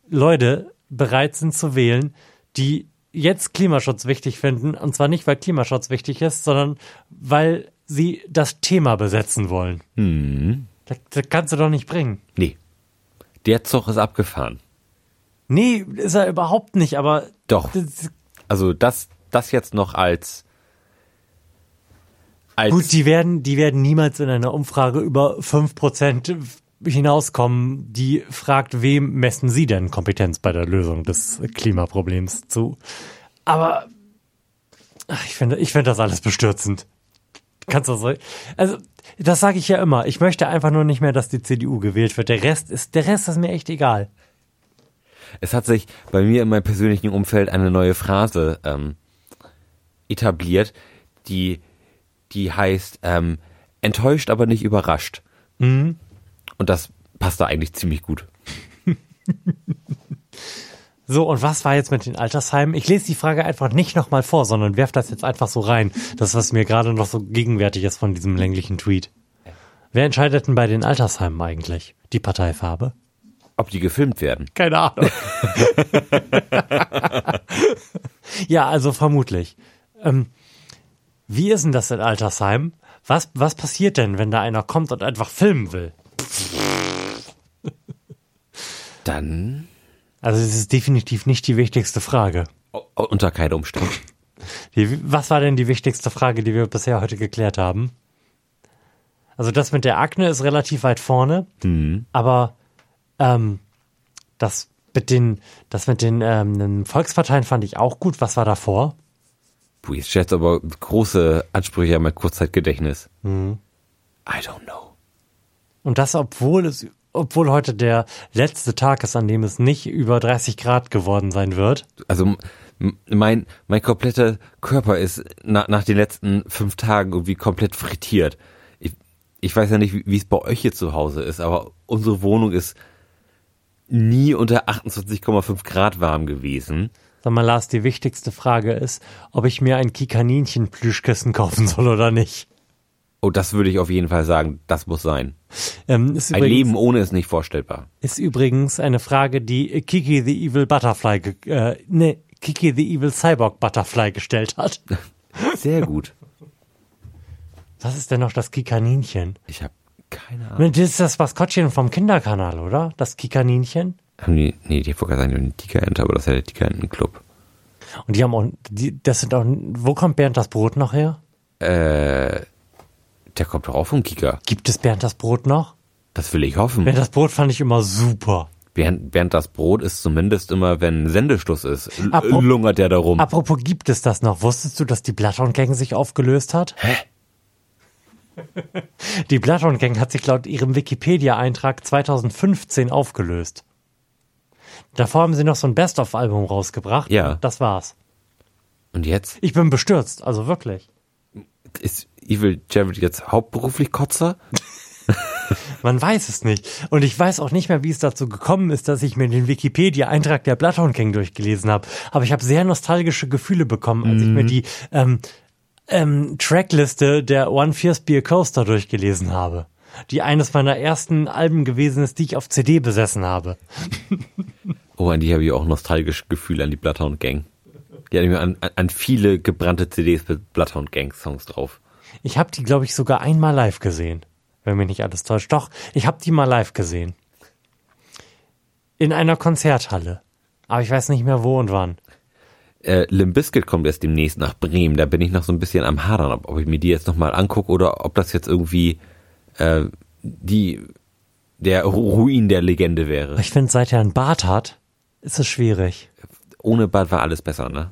Leute bereit sind zu wählen, die jetzt Klimaschutz wichtig finden. Und zwar nicht, weil Klimaschutz wichtig ist, sondern weil sie das Thema besetzen wollen. Das, das kannst du doch nicht bringen. Nee. Der Zug ist abgefahren. Nee, ist er überhaupt nicht, aber Doch. das, Also das, das jetzt noch als, als gut, die werden, die werden niemals in einer Umfrage über 5% hinauskommen, die fragt, wem messen Sie denn Kompetenz bei der Lösung des Klimaproblems zu? Aber ach, ich finde, ich finde das alles bestürzend. Kannst du so, also das sage ich ja immer. Ich möchte einfach nur nicht mehr, dass die CDU gewählt wird. Der Rest ist, der Rest ist mir echt egal. Es hat sich bei mir in meinem persönlichen Umfeld eine neue Phrase ähm, etabliert, die, die heißt ähm, enttäuscht, aber nicht überrascht. Und das passt da eigentlich ziemlich gut. [laughs] So, und was war jetzt mit den Altersheimen? Ich lese die Frage einfach nicht nochmal vor, sondern werf das jetzt einfach so rein. Das, was mir gerade noch so gegenwärtig ist von diesem länglichen Tweet. Wer entscheidet denn bei den Altersheimen eigentlich? Die Parteifarbe? Ob die gefilmt werden? Keine Ahnung. [laughs] ja, also vermutlich. Ähm, wie ist denn das in Altersheimen? Was, was passiert denn, wenn da einer kommt und einfach filmen will? [laughs] Dann Also es ist definitiv nicht die wichtigste Frage. O- Unter keinen Umständen. [laughs] Die, was war denn die wichtigste Frage, die wir bisher heute geklärt haben? Also das mit der Akne ist relativ weit vorne, aber ähm, das mit den, das mit den ähm, Volksparteien fand ich auch gut. Was war davor? Puh, jetzt du aber große Ansprüche an mein Kurzzeitgedächtnis. I don't know. Und das, obwohl es, obwohl heute der letzte Tag ist, an dem es nicht über 30 Grad geworden sein wird. Also mein, mein kompletter Körper ist na, nach den letzten fünf Tagen irgendwie komplett frittiert. Ich, ich weiß ja nicht, wie wie es bei euch hier zu Hause ist, aber unsere Wohnung ist nie unter 28,5 Grad warm gewesen. Sag mal, Lars, die wichtigste Frage ist, ob ich mir ein Kikaninchen-Plüschkissen kaufen soll oder nicht. Oh, das würde ich auf jeden Fall sagen, das muss sein. Ähm, ist, Ein übrigens, Leben ohne ist nicht vorstellbar. ist übrigens eine Frage, die Kiki the Evil Butterfly, äh, ne, Kiki the Evil Cyborg Butterfly gestellt hat. [laughs] Sehr gut. Was ist denn noch das Kikaninchen? Ich habe keine Ahnung. Das ist das Maskottchen vom Kinderkanal, oder? Das Kikaninchen? Haben die, nee, die wollte gerade sagen, die Tika-Enter, aber das ist ja der Tika-Enten-Club. Und die haben auch, die, das sind auch, wo kommt Bernd das Brot noch her? Äh, der kommt doch auch vom Kika. Gibt es Bernd das Brot noch? Das will ich hoffen. Bernd das Brot fand ich immer super. Bernd, Bernd das Brot ist zumindest immer, wenn Sendeschluss ist, Apro- lungert der da rum. Apropos, gibt es das noch? Wusstest du, dass die Bloodhound Gang sich aufgelöst hat? Hä? [laughs] Die Bloodhound Gang hat sich laut ihrem Wikipedia-Eintrag 2015 aufgelöst. Davor haben sie noch so ein Best-of-Album rausgebracht. Ja. Das war's. Und jetzt Ich bin bestürzt, also wirklich. ist Evil Jared jetzt hauptberuflich Kotzer? [laughs] Man weiß es nicht. Und ich weiß auch nicht mehr, wie es dazu gekommen ist, dass ich mir den Wikipedia-Eintrag der Bloodhound Gang durchgelesen habe. Aber ich habe sehr nostalgische Gefühle bekommen, als ich mir die ähm, ähm, Trackliste der One Fierce Beer Coaster durchgelesen habe. Die eines meiner ersten Alben gewesen ist, die ich auf CD besessen habe. Oh, an die habe ich auch nostalgische Gefühle an die Bloodhound Gang. Die hatte mir an, an, an viele gebrannte CDs mit Bloodhound Gang Songs drauf. Ich habe die, glaube ich, sogar einmal live gesehen. Wenn mich nicht alles täuscht. Doch, ich habe die mal live gesehen. In einer Konzerthalle. Aber ich weiß nicht mehr wo und wann. Äh, Limp Bizkit kommt erst demnächst nach Bremen. Da bin ich noch so ein bisschen am Hadern, ob, ob ich mir die jetzt nochmal angucke oder ob das jetzt irgendwie äh, die der Ruin der Legende wäre. Ich finde, seit er einen Bart hat, ist es schwierig. Ohne Bad war alles besser, ne?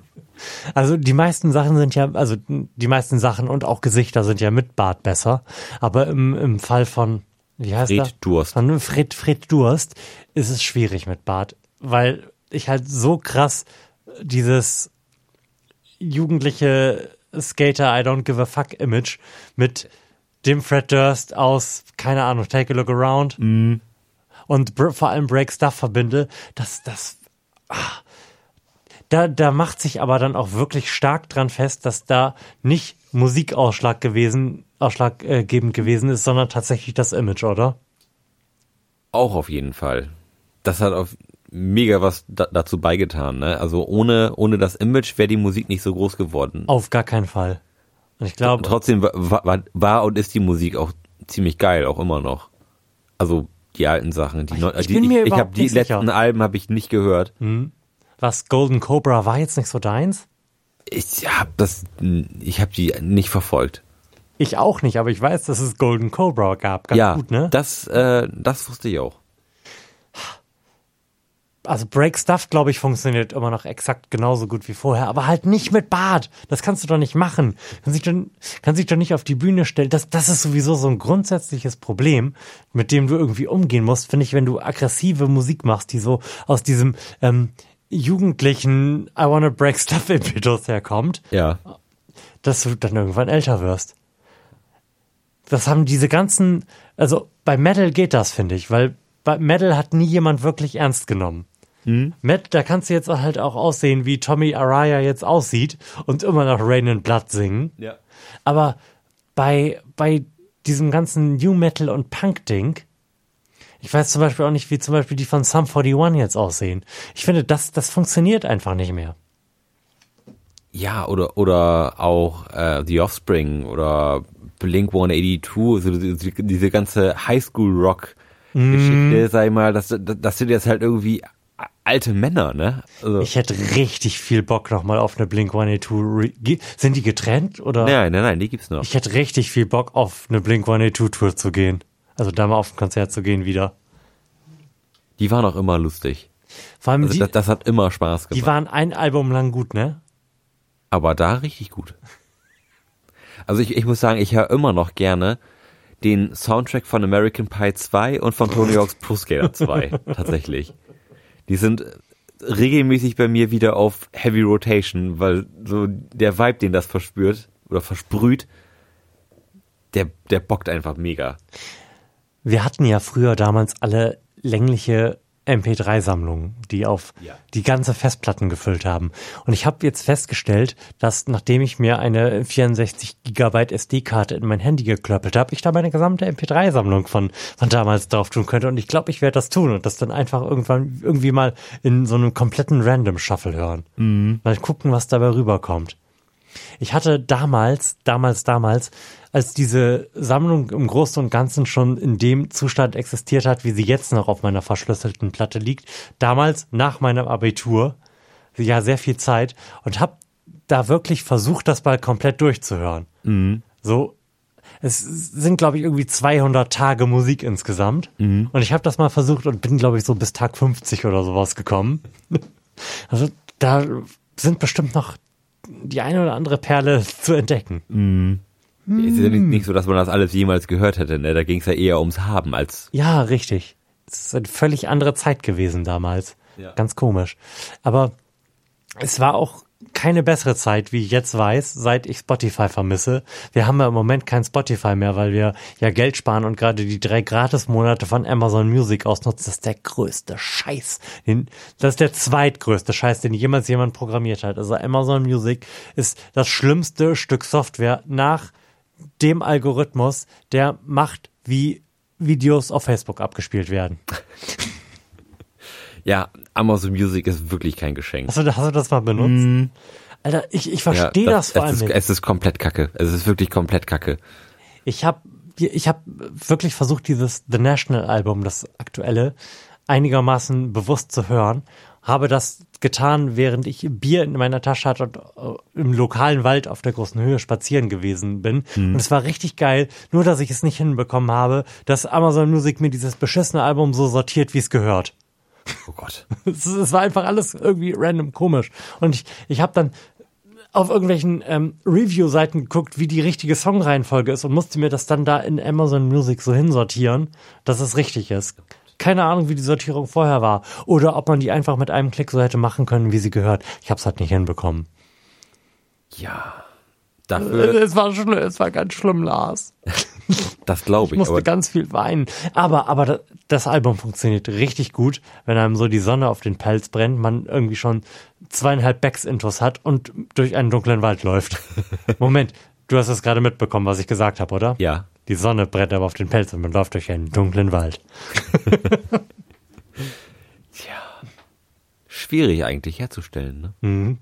Also die meisten Sachen sind ja, also die meisten Sachen und auch Gesichter sind ja mit Bart besser. Aber im, im Fall von, wie heißt Fred er? Durst. Von Fred, Fred Durst ist es schwierig mit Bart, weil ich halt so krass dieses jugendliche Skater I don't give a fuck Image mit dem Fred Durst aus, keine Ahnung, Take a Look Around und br- vor allem Break Stuff verbinde, das, das, ah, da, da macht sich aber dann auch wirklich stark dran fest, dass da nicht Musikausschlag gewesen, ausschlaggebend gewesen ist, sondern tatsächlich das Image, oder? Auch auf jeden Fall. Das hat auf mega was da, dazu beigetan, ne? Also ohne, ohne das Image wäre die Musik nicht so groß geworden. Auf gar keinen Fall. Und ich glaube, trotzdem war, war, war und ist die Musik auch ziemlich geil, auch immer noch. Also die alten Sachen, die, ich die bin mir ich, ich habe die sicher. letzten Alben habe ich nicht gehört. Was Golden Cobra war jetzt nicht so deins? Ich habe das, ich habe die nicht verfolgt. Ich auch nicht, aber ich weiß, dass es Golden Cobra gab. Ganz ja, gut, ne? das, äh, das wusste ich auch. also Break Stuff, glaube ich, funktioniert immer noch exakt genauso gut wie vorher, aber halt nicht mit Bart. Das kannst du doch nicht machen. Kann sich doch, kann sich doch nicht auf die Bühne stellen. Das, das ist sowieso so ein grundsätzliches Problem, mit dem du irgendwie umgehen musst, finde ich, wenn du aggressive Musik machst, die so aus diesem ähm, jugendlichen I wanna break [laughs] stuff Impetus herkommt, Ja. dass du dann irgendwann älter wirst. Das haben diese ganzen, also bei Metal geht das, finde ich, weil bei Metal hat nie jemand wirklich ernst genommen. Met, da kannst du jetzt halt auch aussehen, wie Tommy Araya jetzt aussieht und immer noch Rain and Blood singen. Ja. Aber bei, bei diesem ganzen New Metal und Punk-Ding, ich weiß zum Beispiel auch nicht, wie zum Beispiel die von Sum 41 jetzt aussehen. Ich finde, das, das funktioniert einfach nicht mehr. Ja, oder, oder auch äh, The Offspring oder Blink 182, so diese, diese ganze Highschool-Rock-Geschichte, sag ich mal, das, das, sind jetzt halt irgendwie alte Männer, ne? Also, Ich hätte richtig viel Bock nochmal auf eine Blink 182. Re Ge- Sind die getrennt oder? nein, nein, nein, die gibt's noch. Ich hätte richtig viel Bock auf eine Blink 182 Tour zu gehen. Also da mal auf ein Konzert zu gehen wieder. Die waren auch immer lustig. Vor allem Also die, das, das hat immer Spaß gemacht. die waren ein Album lang gut, ne? aber da richtig gut. Also ich, ich muss sagen, ich höre immer noch gerne den Soundtrack von American Pie 2 und von Tony Hawk's Pro Skater 2, tatsächlich. Die sind regelmäßig bei mir wieder auf Heavy Rotation, weil so der Vibe, den das verspürt oder versprüht, der, der bockt einfach mega. Wir hatten ja früher damals alle längliche MP3-Sammlungen, die auf Ja. die ganze Festplatten gefüllt haben. Und ich habe jetzt festgestellt, dass nachdem ich mir eine 64 Gigabyte SD-Karte in mein Handy geklöppelt habe, ich da meine gesamte MP3-Sammlung von, von damals drauf tun könnte. Und ich glaube, ich werde das tun und das dann einfach irgendwann irgendwie mal in so einem kompletten Random-Shuffle hören. Mal gucken, was dabei rüberkommt. Ich hatte damals, damals, damals, als diese Sammlung im Großen und Ganzen schon in dem Zustand existiert hat, wie sie jetzt noch auf meiner verschlüsselten Platte liegt, damals nach meinem Abitur, ja sehr viel Zeit und habe da wirklich versucht, das mal komplett durchzuhören. So, es sind, glaube ich, irgendwie 200 Tage Musik insgesamt. Und ich habe das mal versucht und bin, glaube ich, so bis Tag 50 oder sowas gekommen. [laughs] Also da sind bestimmt noch die eine oder andere Perle zu entdecken. Es ist ja nicht, nicht so, dass man das alles jemals gehört hätte, ne? Da ging es ja eher ums Haben als Ja, richtig. Es ist eine völlig andere Zeit gewesen damals. Ja. Ganz komisch. Aber es war auch keine bessere Zeit, wie ich jetzt weiß, seit ich Spotify vermisse. Wir haben ja im Moment kein Spotify mehr, weil wir ja Geld sparen und gerade die drei Gratis-Monate von Amazon Music ausnutzen. Das ist der größte Scheiß. Das ist der zweitgrößte Scheiß, den jemals jemand programmiert hat. Also Amazon Music ist das schlimmste Stück Software nach dem Algorithmus, der macht, wie Videos auf Facebook abgespielt werden. Ja, Amazon Music ist wirklich kein Geschenk. Hast du, hast du das mal benutzt? Alter, ich, ich verstehe Ja, das, vor allem es ist, nicht. Es ist komplett kacke. Es ist wirklich komplett kacke. Ich habe ich hab wirklich versucht, dieses The National Album, das aktuelle, einigermaßen bewusst zu hören. Habe das getan, während ich Bier in meiner Tasche hatte und äh, im lokalen Wald auf der großen Höhe spazieren gewesen bin. Und es war richtig geil, nur dass ich es nicht hinbekommen habe, dass Amazon Music mir dieses beschissene Album so sortiert, wie es gehört. Oh Gott. [laughs] Es, es war einfach alles irgendwie random komisch. Und ich, ich habe dann auf irgendwelchen ähm, Review-Seiten geguckt, wie die richtige Songreihenfolge ist und musste mir das dann da in Amazon Music so hinsortieren, dass es richtig ist. Keine Ahnung, wie die Sortierung vorher war. Oder ob man die einfach mit einem Klick so hätte machen können, wie sie gehört. Ich habe es halt nicht hinbekommen. Ja. Dafür, Es war schlimm, es war ganz schlimm, Lars. [laughs] das glaube Ich ich. musste Aber ganz viel weinen. Aber, aber da- das Album funktioniert richtig gut, wenn einem so die Sonne auf den Pelz brennt, man irgendwie schon zweieinhalb Backs-Intos hat und durch einen dunklen Wald läuft. [laughs] Moment, du hast es gerade mitbekommen, was ich gesagt habe, oder? ja. Die Sonne brennt aber auf den Pelz und man läuft durch einen dunklen Wald. [laughs] Schwierig eigentlich herzustellen, ne?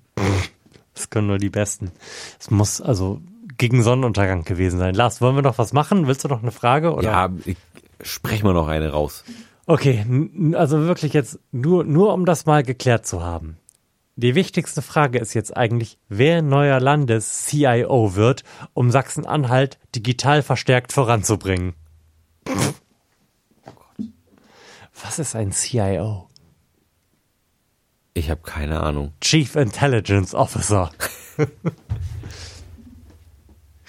Das können nur die Besten. Es muss also gegen Sonnenuntergang gewesen sein. Lars, wollen wir noch was machen? Willst du noch eine Frage? Oder? Ja, ich, sprech mal noch eine raus. Okay, also wirklich jetzt nur, nur um das mal geklärt zu haben. Die wichtigste Frage ist jetzt eigentlich, wer neuer Landes-CIO wird, um Sachsen-Anhalt digital verstärkt voranzubringen. Was ist ein CIO? Ich habe keine Ahnung. Chief Intelligence Officer. [laughs]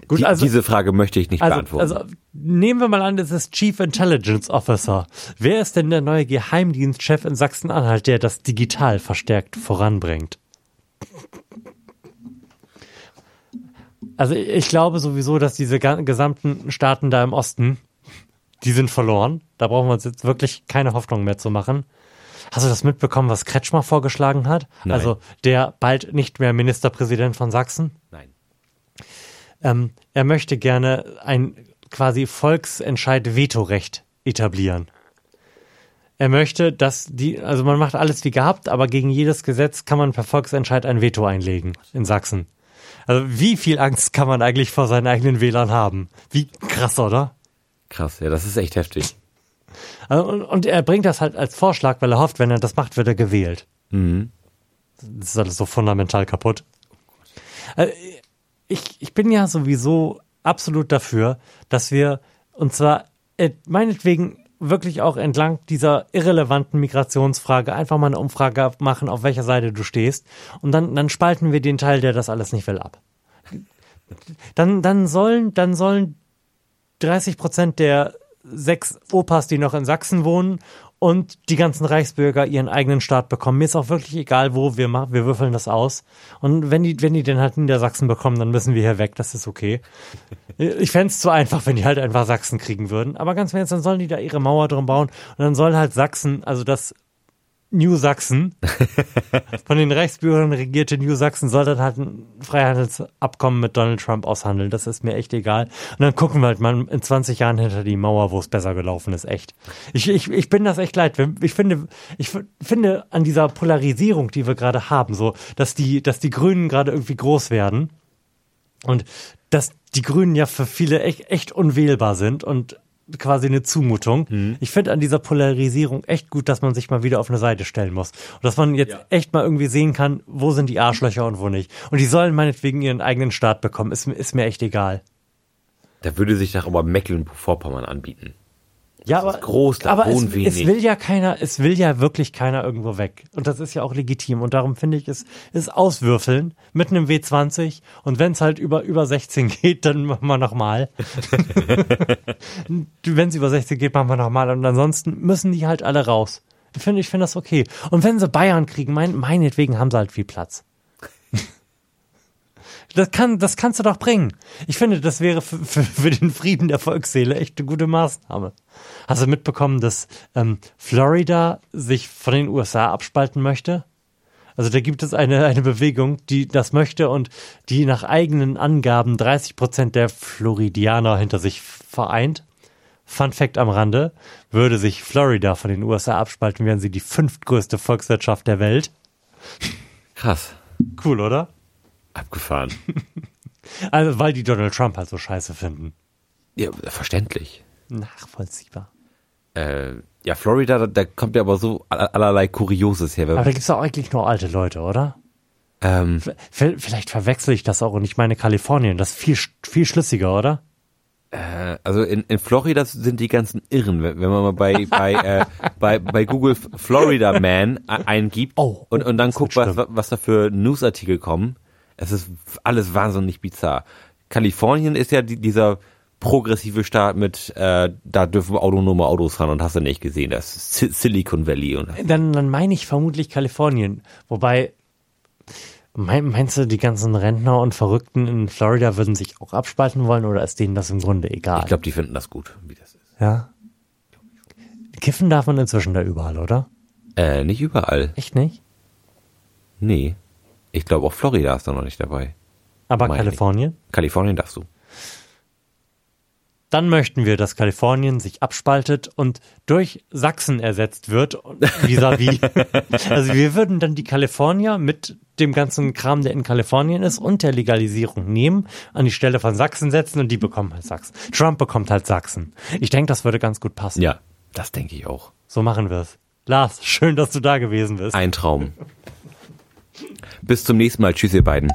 Gut, Die, also, diese Frage möchte ich nicht also, beantworten. also nehmen wir mal an, es ist Chief Intelligence Officer. Wer ist denn der neue Geheimdienstchef in Sachsen-Anhalt, der das digital verstärkt voranbringt? Also ich glaube sowieso, dass diese gesamten Staaten da im Osten, die sind verloren. Da brauchen wir uns jetzt wirklich keine Hoffnung mehr zu machen. Hast du das mitbekommen, was Kretschmer vorgeschlagen hat? Nein. Also der bald nicht mehr Ministerpräsident von Sachsen? Nein. Ähm, er möchte gerne ein quasi Volksentscheid-Vetorecht etablieren. Er möchte, dass die, also man macht alles wie gehabt, aber gegen jedes Gesetz kann man per Volksentscheid ein Veto einlegen in Sachsen. Also wie viel Angst kann man eigentlich vor seinen eigenen Wählern haben? Wie krass, oder? Krass, ja, das ist echt heftig. Also, Und, und er bringt das halt als Vorschlag, weil er hofft, wenn er das macht, wird er gewählt. Mhm. Das ist alles so fundamental kaputt. Also, ich, ich bin ja sowieso absolut dafür, dass wir, und zwar äh, meinetwegen wirklich auch entlang dieser irrelevanten Migrationsfrage einfach mal eine Umfrage machen, auf welcher Seite du stehst. Und dann, dann spalten wir den Teil, der das alles nicht will, ab. Dann, dann sollen, dann sollen 30 Prozent der sechs Opas, die noch in Sachsen wohnen und die ganzen Reichsbürger ihren eigenen Staat bekommen. Mir ist auch wirklich egal, wo wir machen, wir würfeln das aus. Und wenn die, wenn die den halt Niedersachsen bekommen, dann müssen wir hier weg, das ist okay. [laughs] Ich fänd's zu einfach, wenn die halt einfach Sachsen kriegen würden. Aber ganz ehrlich, dann sollen die da ihre Mauer drum bauen und dann soll halt Sachsen, also das New Sachsen, [laughs] von den Reichsbürgern regierte New Sachsen, soll dann halt ein Freihandelsabkommen mit Donald Trump aushandeln. Das ist mir echt egal. Und dann gucken wir halt mal in 20 Jahren hinter die Mauer, wo es besser gelaufen ist. Echt. Ich, ich, ich bin das echt leid. Ich finde, ich finde an dieser Polarisierung, die wir gerade haben, so, dass die, dass die Grünen gerade irgendwie groß werden und dass die Grünen ja für viele echt, echt unwählbar sind und quasi eine Zumutung. Ich finde an dieser Polarisierung echt gut, dass man sich mal wieder auf eine Seite stellen muss. Und dass man jetzt echt mal irgendwie sehen kann, wo sind die Arschlöcher und wo nicht. Und die sollen meinetwegen ihren eigenen Staat bekommen. Ist, mir- ist mir echt egal. Da würde sich doch aber Mecklenburg-Vorpommern anbieten. Ja, ist groß, da aber es, wenig. es will ja keiner, es will ja wirklich keiner irgendwo weg. Und das ist ja auch legitim. Und darum finde ich, es ist auswürfeln mit einem W20. Und wenn es halt über, über 16 [laughs] geht, dann machen wir nochmal. [laughs] wenn es über 16 geht, machen wir nochmal. Und ansonsten müssen die halt alle raus. Ich finde, ich finde das okay. Und wenn sie Bayern kriegen, mein, meinetwegen haben sie halt viel Platz. Das, kann, das kannst du doch bringen. Ich finde, das wäre für, für, für den Frieden der Volksseele echt eine gute Maßnahme. Hast du mitbekommen, dass ähm, Florida sich von den USA abspalten möchte? Also da gibt es eine, eine Bewegung, die das möchte und die nach eigenen Angaben 30 Prozent der Floridianer hinter sich vereint. Fun Fact am Rande, würde sich Florida von den USA abspalten, wären sie die fünftgrößte Volkswirtschaft der Welt. Krass. Cool, oder? Abgefahren. [laughs] Also, weil die Donald Trump halt so scheiße finden. ja, verständlich. Nachvollziehbar. Äh, ja, Florida, da, da kommt ja aber so aller- allerlei Kurioses her. Aber da gibt's doch eigentlich nur alte Leute, oder? Ähm, Vielleicht verwechsel ich das auch und ich meine Kalifornien. Das ist viel, viel schlüssiger, oder? äh, also in, in Florida sind die ganzen Irren. Wenn, man mal bei, bei, äh, [laughs] bei, bei Google Florida Man e- eingibt Oh, und, und dann guckt, was, was da für Newsartikel kommen, es ist alles wahnsinnig bizarr. Kalifornien ist ja die, dieser progressive Staat mit, äh, da dürfen autonome Autos fahren und hast du nicht gesehen, das Silicon Valley und Dann, dann meine ich vermutlich Kalifornien. Wobei, mein, meinst du, die ganzen Rentner und Verrückten in Florida würden sich auch abspalten wollen oder ist denen das im Grunde egal? ich glaube, die finden das gut, wie das ist. ja. Kiffen darf man inzwischen da überall, oder? Äh, nicht überall. Echt nicht? Nee. Ich glaube auch Florida ist da noch nicht dabei. Aber Meine ich. Kalifornien? Kalifornien darfst du. Dann möchten wir, dass Kalifornien sich abspaltet und durch Sachsen ersetzt wird, vis-à-vis. [laughs] also wir würden dann die Kalifornier mit dem ganzen Kram, der in Kalifornien ist und der Legalisierung nehmen, an die Stelle von Sachsen setzen und die bekommen halt Sachsen. Trump bekommt halt Sachsen. Ich denke, das würde ganz gut passen. Ja, das denke ich auch. So machen wir es. Lars, schön, dass du da gewesen bist. Ein Traum. [laughs] Bis zum nächsten Mal. Tschüss, ihr beiden.